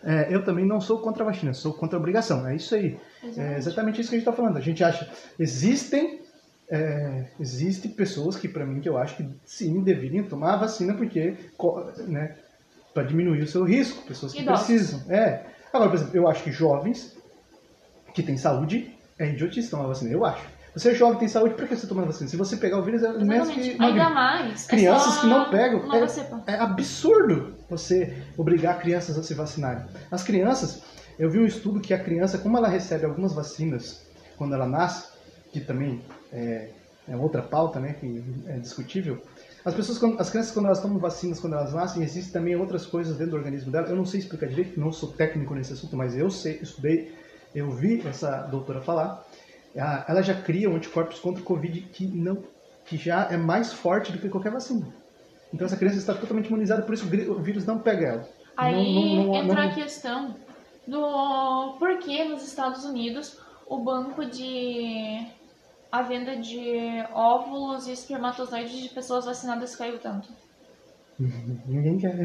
é, eu também não sou contra a vacina, sou contra a obrigação. É isso aí. Exatamente. É exatamente isso que a gente está falando. A gente acha. Existem. É, existem pessoas que, para mim, que eu acho que sim, deveriam tomar a vacina porque. Né, para diminuir o seu risco. Pessoas que Idosos. precisam. É. Agora, por exemplo, eu acho que jovens que tem saúde é idiotice tomar vacina, eu acho. Você é jovem, tem saúde, por que você toma vacina? Se você pegar o vírus, é menos que uma Ainda mais. Crianças é só que não pegam. É, é absurdo você obrigar crianças a se vacinarem. As crianças, eu vi um estudo que a criança, como ela recebe algumas vacinas quando ela nasce, que também é, é outra pauta, né, que é discutível. As pessoas, quando- as crianças quando elas tomam vacinas, quando elas nascem, existem também outras coisas dentro do organismo dela. Eu não sei explicar direito, não sou técnico nesse assunto, mas eu sei, estudei, eu vi essa doutora falar. Ah, Ela já cria um anticorpos contra o Covid que não, que já é mais forte do que qualquer vacina. Então essa criança está totalmente imunizada, por isso o vírus não pega ela. Aí Não- não- não- entra não- a questão do porquê nos Estados Unidos o banco de. a venda de óvulos e espermatozoides de pessoas vacinadas caiu tanto. Ninguém quer.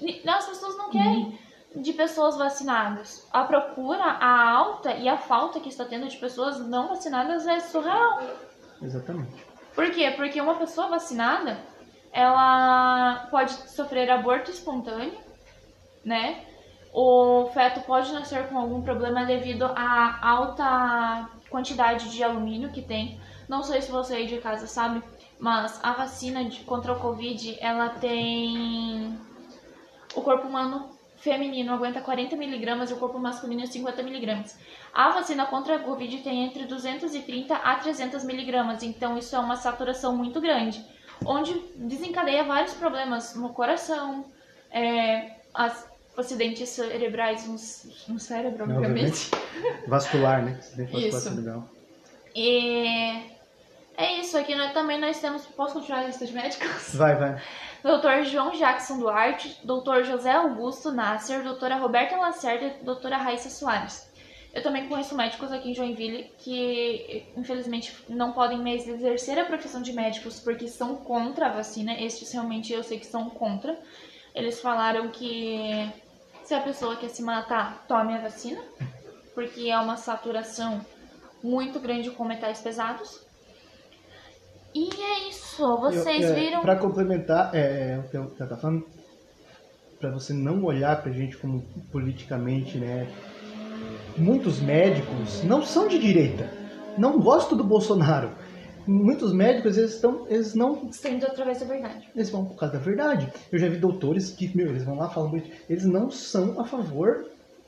Ni- As pessoas não querem de pessoas vacinadas. A procura, a alta e a falta que está tendo de pessoas não vacinadas é surreal. Exatamente. Por quê? Porque uma pessoa vacinada, ela pode sofrer aborto espontâneo, né? O feto pode nascer com algum problema devido à alta quantidade de alumínio que tem. Não sei se você aí de casa sabe, mas a vacina de- contra o Covid, ela tem... O corpo humano feminino aguenta 40 miligramas e o corpo masculino 50 miligramas. A vacina contra a Covid tem entre 230 a 300 miligramas, então isso é uma saturação muito grande, onde desencadeia vários problemas no coração, é, as acidentes cerebrais no, no cérebro, obviamente. Vascular, né? Vascular Isso. cerebral. E é isso, aqui nós, também nós temos, posso continuar a lista de médicos? Vai, vai. Dr. João Jackson Duarte, Dr. José Augusto Nasser, doutora Roberta Lacerda e doutora Raíssa Soares. Eu também conheço médicos aqui em Joinville que, infelizmente, não podem mais exercer a profissão de médicos porque são contra a vacina. Estes realmente eu sei que são contra. Eles falaram que se a pessoa quer se matar, tome a vacina, porque é uma saturação muito grande com metais pesados. E é isso, vocês Eu- é, viram. Pra complementar, é, é, o que eu tava falando, pra você não olhar pra gente como politicamente, né? Muitos médicos não são de direita, não gostam do Bolsonaro. Muitos médicos, eles estão, eles não Estão indo através da verdade. eles vão por causa da verdade. Eu já vi doutores que, meu, eles vão lá falando, eles não são a favor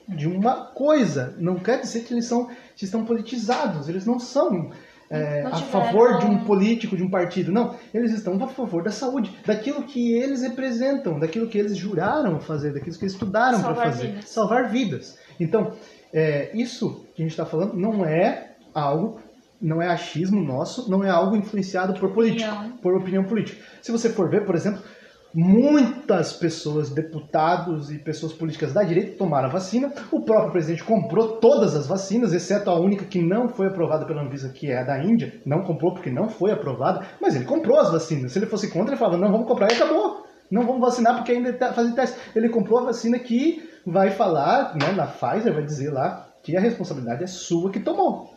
de uma coisa. Não quer dizer que eles são, que estão politizados. Eles não são é, a favor de um político, de um partido. Não, eles estão a favor da saúde, daquilo que eles representam, daquilo que eles juraram fazer, daquilo que eles estudaram para fazer, vidas. salvar vidas. Então, é, isso que a gente está falando não é algo, não é achismo nosso, não é algo influenciado por político, Opinião. por opinião política. Se você for ver, por exemplo, muitas pessoas, deputados e pessoas políticas da direita tomaram a vacina. O próprio presidente comprou todas as vacinas, exceto a única que não foi aprovada pela Anvisa, que é a da Índia. Não comprou porque não foi aprovada, mas ele comprou as vacinas. Se ele fosse contra, ele falava: não, vamos comprar e acabou. Não vamos vacinar porque ainda está fazendo teste. Ele comprou a vacina que vai falar, né, na Pfizer, vai dizer lá que a responsabilidade é sua que tomou.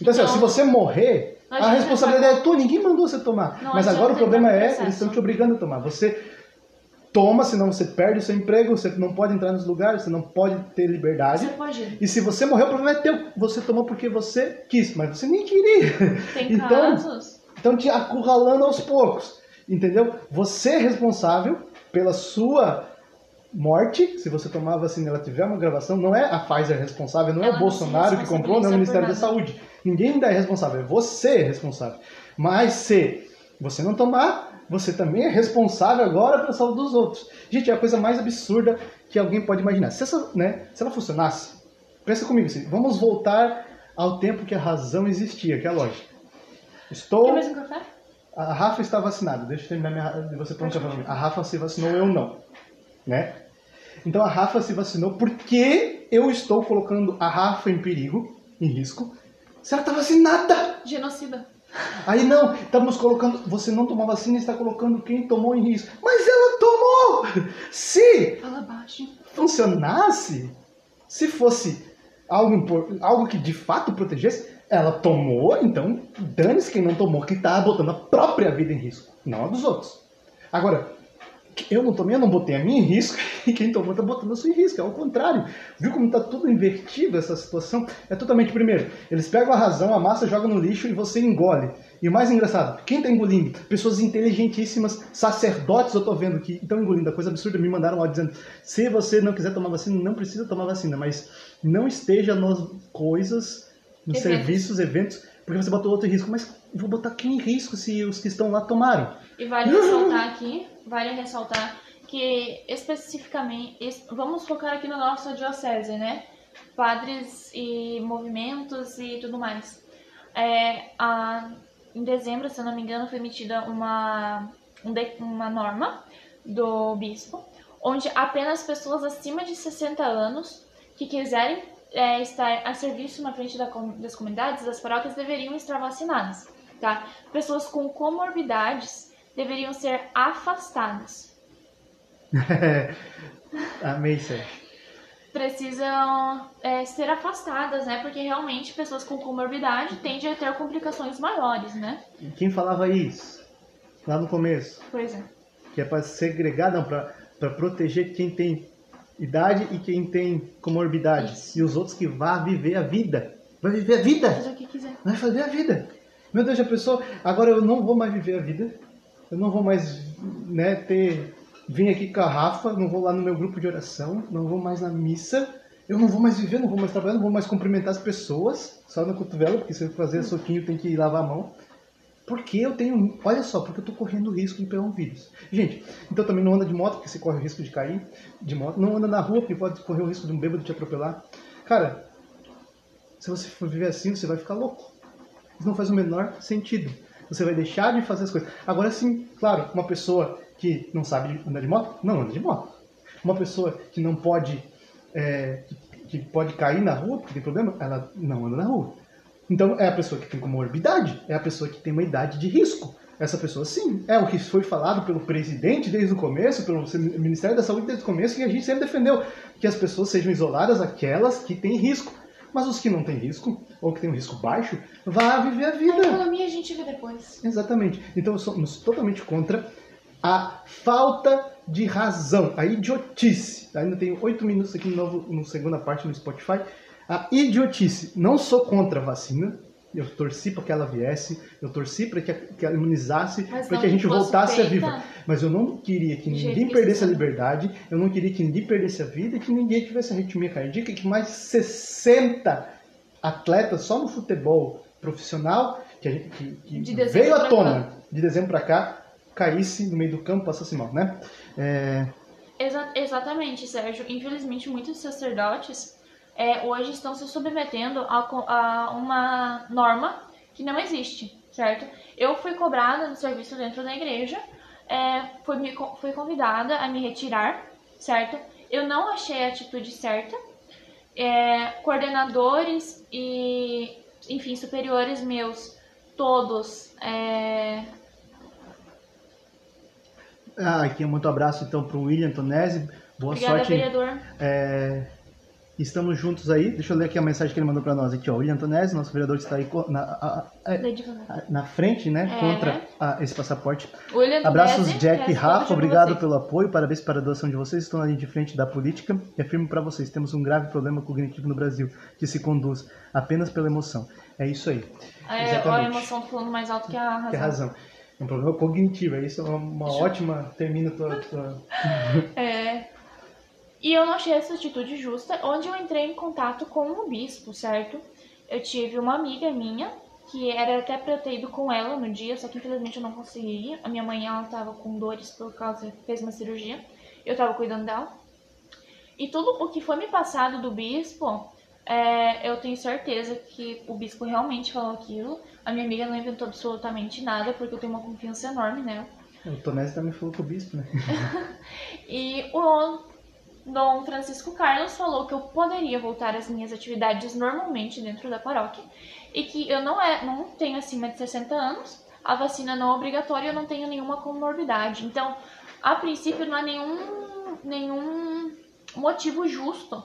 Então, assim, Então, se você morrer, a responsabilidade é tua, ninguém mandou você tomar. Não Mas agora o problema é, eles estão te obrigando a tomar. Você toma, senão você perde o seu emprego, você não pode entrar nos lugares, você não pode ter liberdade. Você pode ir. E se você morrer, o problema é teu. Você tomou porque você quis, mas você nem queria. Tem Então, casos. Estão te acurralando aos poucos. Entendeu? Você é responsável pela sua morte. Se você tomar a vacina ela tiver uma gravação, não é a Pfizer responsável, não é Ela o Bolsonaro que comprou, não é o Ministério da. Saúde. Ninguém ainda é responsável, é você responsável. Mas se você não tomar, você também é responsável agora pela saúde dos outros. Gente, é a coisa mais absurda que alguém pode imaginar. Se, essa, né, se ela funcionasse, pensa comigo assim, vamos voltar ao tempo que a razão existia, que é a lógica. Estou. Quer mais um café? A Rafa está vacinada. Deixa eu terminar minha. Você pergunta pra mim. A Rafa se vacinou, eu não. Né? Então a Rafa se vacinou porque eu estou colocando a Rafa em perigo, em risco. Se ela está vacinada! Genocida. Aí não, estamos colocando. Você não tomou vacina e está colocando quem tomou em risco. Mas ela tomou! Se Fala baixo. funcionasse, se fosse algo, algo que de fato protegesse, ela tomou, então dane-se quem não tomou, que está botando a própria vida em risco, não a dos outros. Agora, eu não tomei, eu não botei a minha em risco, e quem tomou tá botando a sua em risco. É o contrário. Viu como tá tudo invertido essa situação? É totalmente, primeiro, eles pegam a razão, a massa, jogam no lixo e você engole. E o mais engraçado, quem tá engolindo? Pessoas inteligentíssimas, sacerdotes, eu tô vendo que estão engolindo a coisa absurda. Me mandaram áudio dizendo: se você não quiser tomar vacina, não precisa tomar vacina, mas não esteja nas coisas, nos Eventos. serviços, eventos, porque você botou outro em risco. Mas vou botar quem em risco se os que estão lá tomaram? E vale ressaltar aqui, vale ressaltar que especificamente, es- vamos focar aqui na nossa diocese, né? Padres e movimentos e tudo mais. É, a, em dezembro, se eu não me engano, foi emitida uma, um uma norma do bispo, onde apenas pessoas acima de 60 anos que quiserem é, estar a serviço na frente da das comunidades, das paróquias, deveriam estar vacinadas. Tá? Pessoas com comorbidades deveriam ser afastadas. Amei, Sérgio. Precisam é, ser afastadas, né? Porque realmente pessoas com comorbidade tendem a ter complicações maiores, né? Quem falava isso? Lá no começo. Pois é. Que é para segregar, não, para proteger quem tem idade e quem tem comorbidade. Isso. E os outros que vá viver a vida. Vai viver a vida! Fazer o que quiser. Vai fazer a vida. Meu Deus, já pensou? Agora eu não vou mais viver a vida. Eu não vou mais, né, ter. Vim aqui com a Rafa, não vou lá no meu grupo de oração, não vou mais na missa. Eu não vou mais viver, não vou mais trabalhar, não vou mais cumprimentar as pessoas, só no cotovelo, porque se eu fazer soquinho tem que lavar a mão. Porque eu tenho. Olha só, porque eu tô correndo risco de pegar um vírus. Gente, então também não anda de moto, porque você corre o risco de cair de moto. Não anda na rua, porque pode correr o risco de um bêbado te atropelar. Cara, se você for viver assim, você vai ficar louco. Isso não faz o menor sentido. Você vai deixar de fazer as coisas. Agora sim, claro, uma pessoa que não sabe andar de moto, não anda de moto. Uma pessoa que não pode, é, que pode cair na rua, porque tem problema, ela não anda na rua. Então é a pessoa que tem comorbidade, é a pessoa que tem uma idade de risco. Essa pessoa sim, é o que foi falado pelo presidente desde o começo, pelo Ministério da Saúde desde o começo, e a gente sempre defendeu que as pessoas sejam isoladas, aquelas que têm risco. Mas os que não têm risco, ou que têm um risco baixo, vá viver a A vida. economia a gente vê depois. Exatamente. Então somos totalmente contra a falta de razão, a idiotice. Ainda tenho oito minutos aqui de novo no segunda parte no Spotify. A idiotice. Não sou contra a vacina. Eu torci para que ela viesse, eu torci para que, que ela imunizasse, para que a gente voltasse a feita viva. Mas eu não queria que ninguém perdesse a liberdade, eu não queria que ninguém perdesse a vida, que ninguém tivesse arritmia cardíaca, que mais 60 atletas só no futebol profissional, que, gente, que, que veio à tona cá. de dezembro para cá, caísse no meio do campo, passasse mal, né? É, Exa- exatamente, Sérgio. Infelizmente, muitos sacerdotes é, hoje estão se submetendo a, a uma norma que não existe, certo? Eu fui cobrada no serviço dentro da igreja, é, fui, me fui convidada a me retirar, certo? Eu não achei a atitude certa. É, coordenadores e, enfim, superiores meus, todos, é, Ah, aqui muito abraço então para o William Tonese. Boa obrigada, sorte. vereador. É, estamos juntos aí. Deixa eu ler aqui a mensagem que ele mandou para nós aqui, ó. William Tonese, nosso vereador está aí na, a- a- advogada. a- na frente, né? É, contra né? a- esse passaporte. William Abraços Jack e Rafa, obrigado pelo apoio, parabéns para a doação de vocês. Estou na linha de frente da política e afirmo para vocês: temos um grave problema cognitivo no Brasil que se conduz apenas pela emoção. É isso aí. É, Exatamente. a emoção falando mais alto que a razão. Que é razão. É um problema cognitivo. É isso, é uma ótima. Termina tua. tua... É. E eu não achei essa atitude justa, onde eu entrei em contato com o bispo, certo? Eu tive uma amiga minha, que era até pra eu ter ido com ela no dia, só que infelizmente eu não consegui ir. A minha mãe, ela tava com dores por causa, fez uma cirurgia. Eu tava cuidando dela. E tudo o que foi me passado do bispo, é, eu tenho certeza que o bispo realmente falou aquilo. A minha amiga não inventou absolutamente nada, porque eu tenho uma confiança enorme nela. O Tonés também falou com o bispo, né? E o Dom Francisco Carlos falou que eu poderia voltar às minhas atividades normalmente dentro da paróquia e que eu não, é, não tenho acima de 60 anos, a vacina não é obrigatória e eu não tenho nenhuma comorbidade. Então, a princípio, não há nenhum, nenhum motivo justo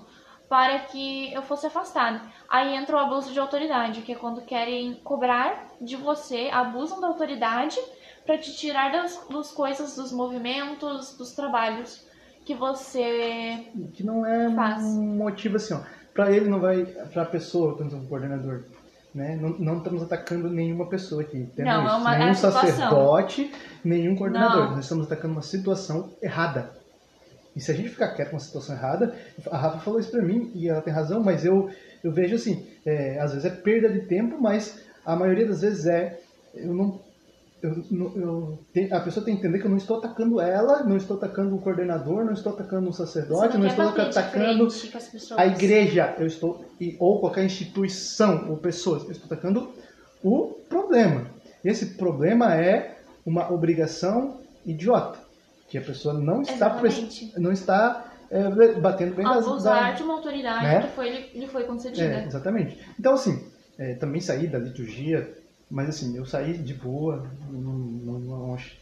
para que eu fosse afastada. Aí entra o abuso de autoridade, que é quando querem cobrar de você, abusam da autoridade para te tirar das, das coisas, dos movimentos, dos trabalhos que você Que não é Faz. um motivo assim, ó. Pra ele não vai. Pra pessoa, tanto o coordenador. Né? Não, não estamos atacando nenhuma pessoa aqui. Temos Não, é uma- é nenhum a situação. sacerdote, nenhum coordenador. Não. Nós estamos atacando uma situação errada. E se a gente ficar quieto com uma situação errada, a Rafa falou isso pra mim e ela tem razão, mas eu, eu vejo assim, é, às vezes é perda de tempo, mas a maioria das vezes é, eu não, eu, não- eu a pessoa tem que entender que eu não estou atacando ela, não estou atacando um coordenador, não estou atacando um sacerdote, não, quer estou atacando a igreja, eu estou ou qualquer instituição ou pessoas, eu estou atacando o problema. Esse problema é uma obrigação idiota, que a pessoa não está não está é, batendo bem das Abusar da- de uma autoridade né? que foi, lhe, foi concedida. é, exatamente. Então assim, é, também saí da liturgia, mas assim, eu saí de boa, não, não- não acho,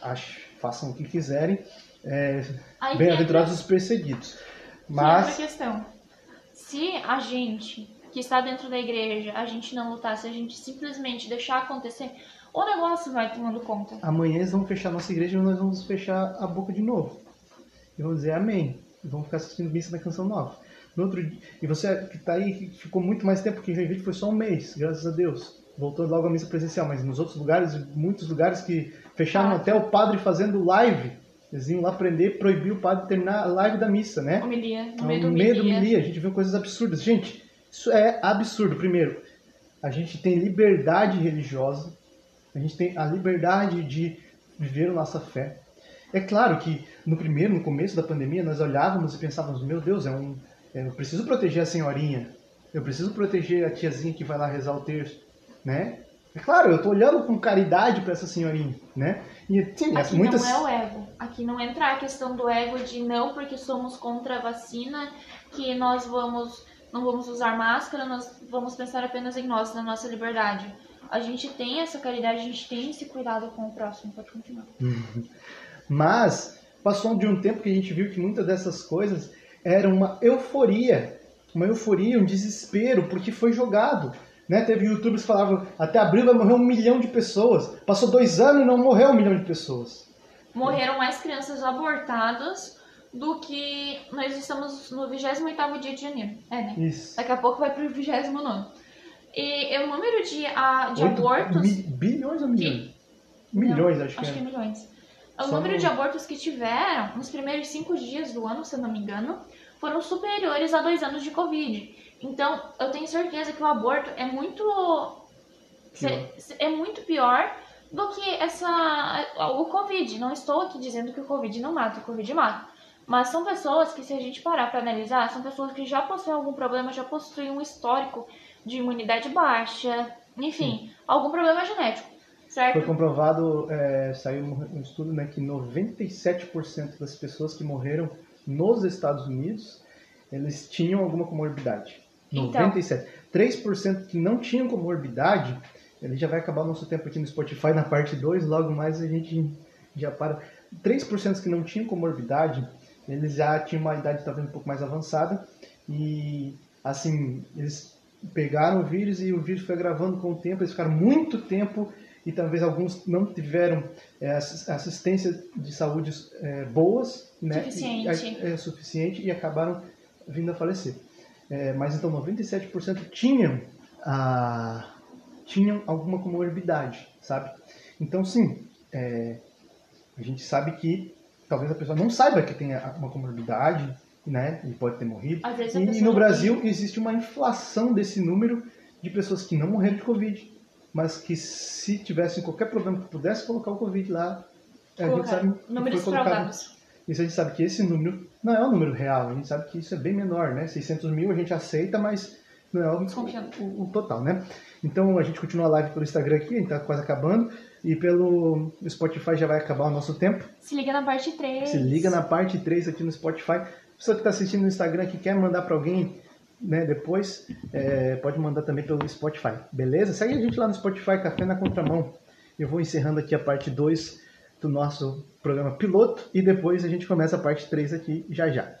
acho- façam o que quiserem, é, bem-aventurados os perseguidos. Mas outra questão. Se a gente que está dentro da igreja, a gente não lutar, se a gente simplesmente deixar acontecer, o negócio vai tomando conta. Amanhã eles vão fechar nossa igreja e nós vamos fechar a boca de novo. E vamos dizer amém. E vamos ficar assistindo missa da canção nova. No outro dia, e você que está aí, que ficou muito mais tempo que em Joinville, foi só um mês, graças a Deus. Voltou logo à missa presencial, mas nos outros lugares, muitos lugares que fecharam Ah. até o padre fazendo live. Eles iam lá prender, proibir o padre de terminar a live da missa, né? Homilia, no Ao meio do meio do homilia. a gente viu coisas absurdas. Gente, isso é absurdo. Primeiro, a gente tem liberdade religiosa, a gente tem a liberdade de viver a nossa fé. É claro que no primeiro, no começo da pandemia, nós olhávamos e pensávamos: meu Deus, é um, é, eu preciso proteger a senhorinha, eu preciso proteger a tiazinha que vai lá rezar o terço, né? É claro, eu estou olhando com caridade para essa senhorinha, né? E sim, Aqui muitas não é o ego. Aqui não entra a questão do ego de não porque somos contra a vacina que nós vamos não vamos usar máscara, nós vamos pensar apenas em nós, na nossa liberdade. A gente tem essa caridade, a gente tem esse cuidado com o próximo. Pode continuar. Mas passou de um tempo que a gente viu que muitas dessas coisas eram uma euforia, uma euforia, um desespero, porque foi jogado. Né? Teve youtubers que falavam até abril vai morrer um milhão de pessoas. Passou dois anos e não morreu um milhão de pessoas. Morreram mais crianças abortadas do que nós estamos no 28º dia de janeiro. É, né? Isso. Daqui a pouco vai pro 29 E o número de, a, de abortos... mi- bilhões ou milhões? Milhões, Não, acho que acho que é é. milhões. O Só número no- de abortos que tiveram nos primeiros cinco dias do ano, se eu não me engano, foram superiores a dois anos de Covid. Então, eu tenho certeza que o aborto é muito. Pior. É muito pior do que essa o Covid. Não estou aqui dizendo que o Covid não mata, o Covid mata. Mas são pessoas que, se a gente parar para analisar, são pessoas que já possuem algum problema, já possuem um histórico de imunidade baixa, enfim, algum problema genético, certo? Foi comprovado, é, saiu um um estudo né, que 97% das pessoas que morreram nos Estados Unidos, eles tinham alguma comorbidade. Então. 97. 3% que não tinham comorbidade, ele já vai acabar o nosso tempo aqui no Spotify na parte 2, logo mais a gente já para. 3% que não tinham comorbidade, eles já tinham uma idade talvez um pouco mais avançada e assim, eles pegaram o vírus e o vírus foi agravando com o tempo, eles ficaram muito tempo e talvez alguns não tiveram é, assis- assistência de saúde é, boas, né? Suficiente. E, é, suficiente e acabaram vindo a falecer. É, mas então 97% tinham, a, tinham alguma comorbidade, sabe? Então sim, é, a gente sabe que talvez a pessoa não saiba que tem uma comorbidade, né? E pode ter morrido. E, e no Brasil existe uma inflação desse número de pessoas que não morreram de Covid, mas que se tivessem qualquer problema que pudesse colocar o Covid lá, a gente sabe que Números foi colocado. provados. Isso a gente sabe que esse número não é um número real, a gente sabe que isso é bem menor, né? 600 mil a gente aceita, mas não é o, o- o total, né? Então a gente continua a live pelo Instagram aqui, a gente tá quase acabando, e pelo Spotify já vai acabar o nosso tempo. Se liga na parte 3. Se liga na parte 3 aqui no Spotify. Você que está assistindo no Instagram que quer mandar para alguém né, depois, é, pode mandar também pelo Spotify, beleza? Segue a gente lá no Spotify, Café na Contramão. Eu vou encerrando aqui a parte 2 do nosso programa piloto e depois a gente começa a parte 3 aqui já já.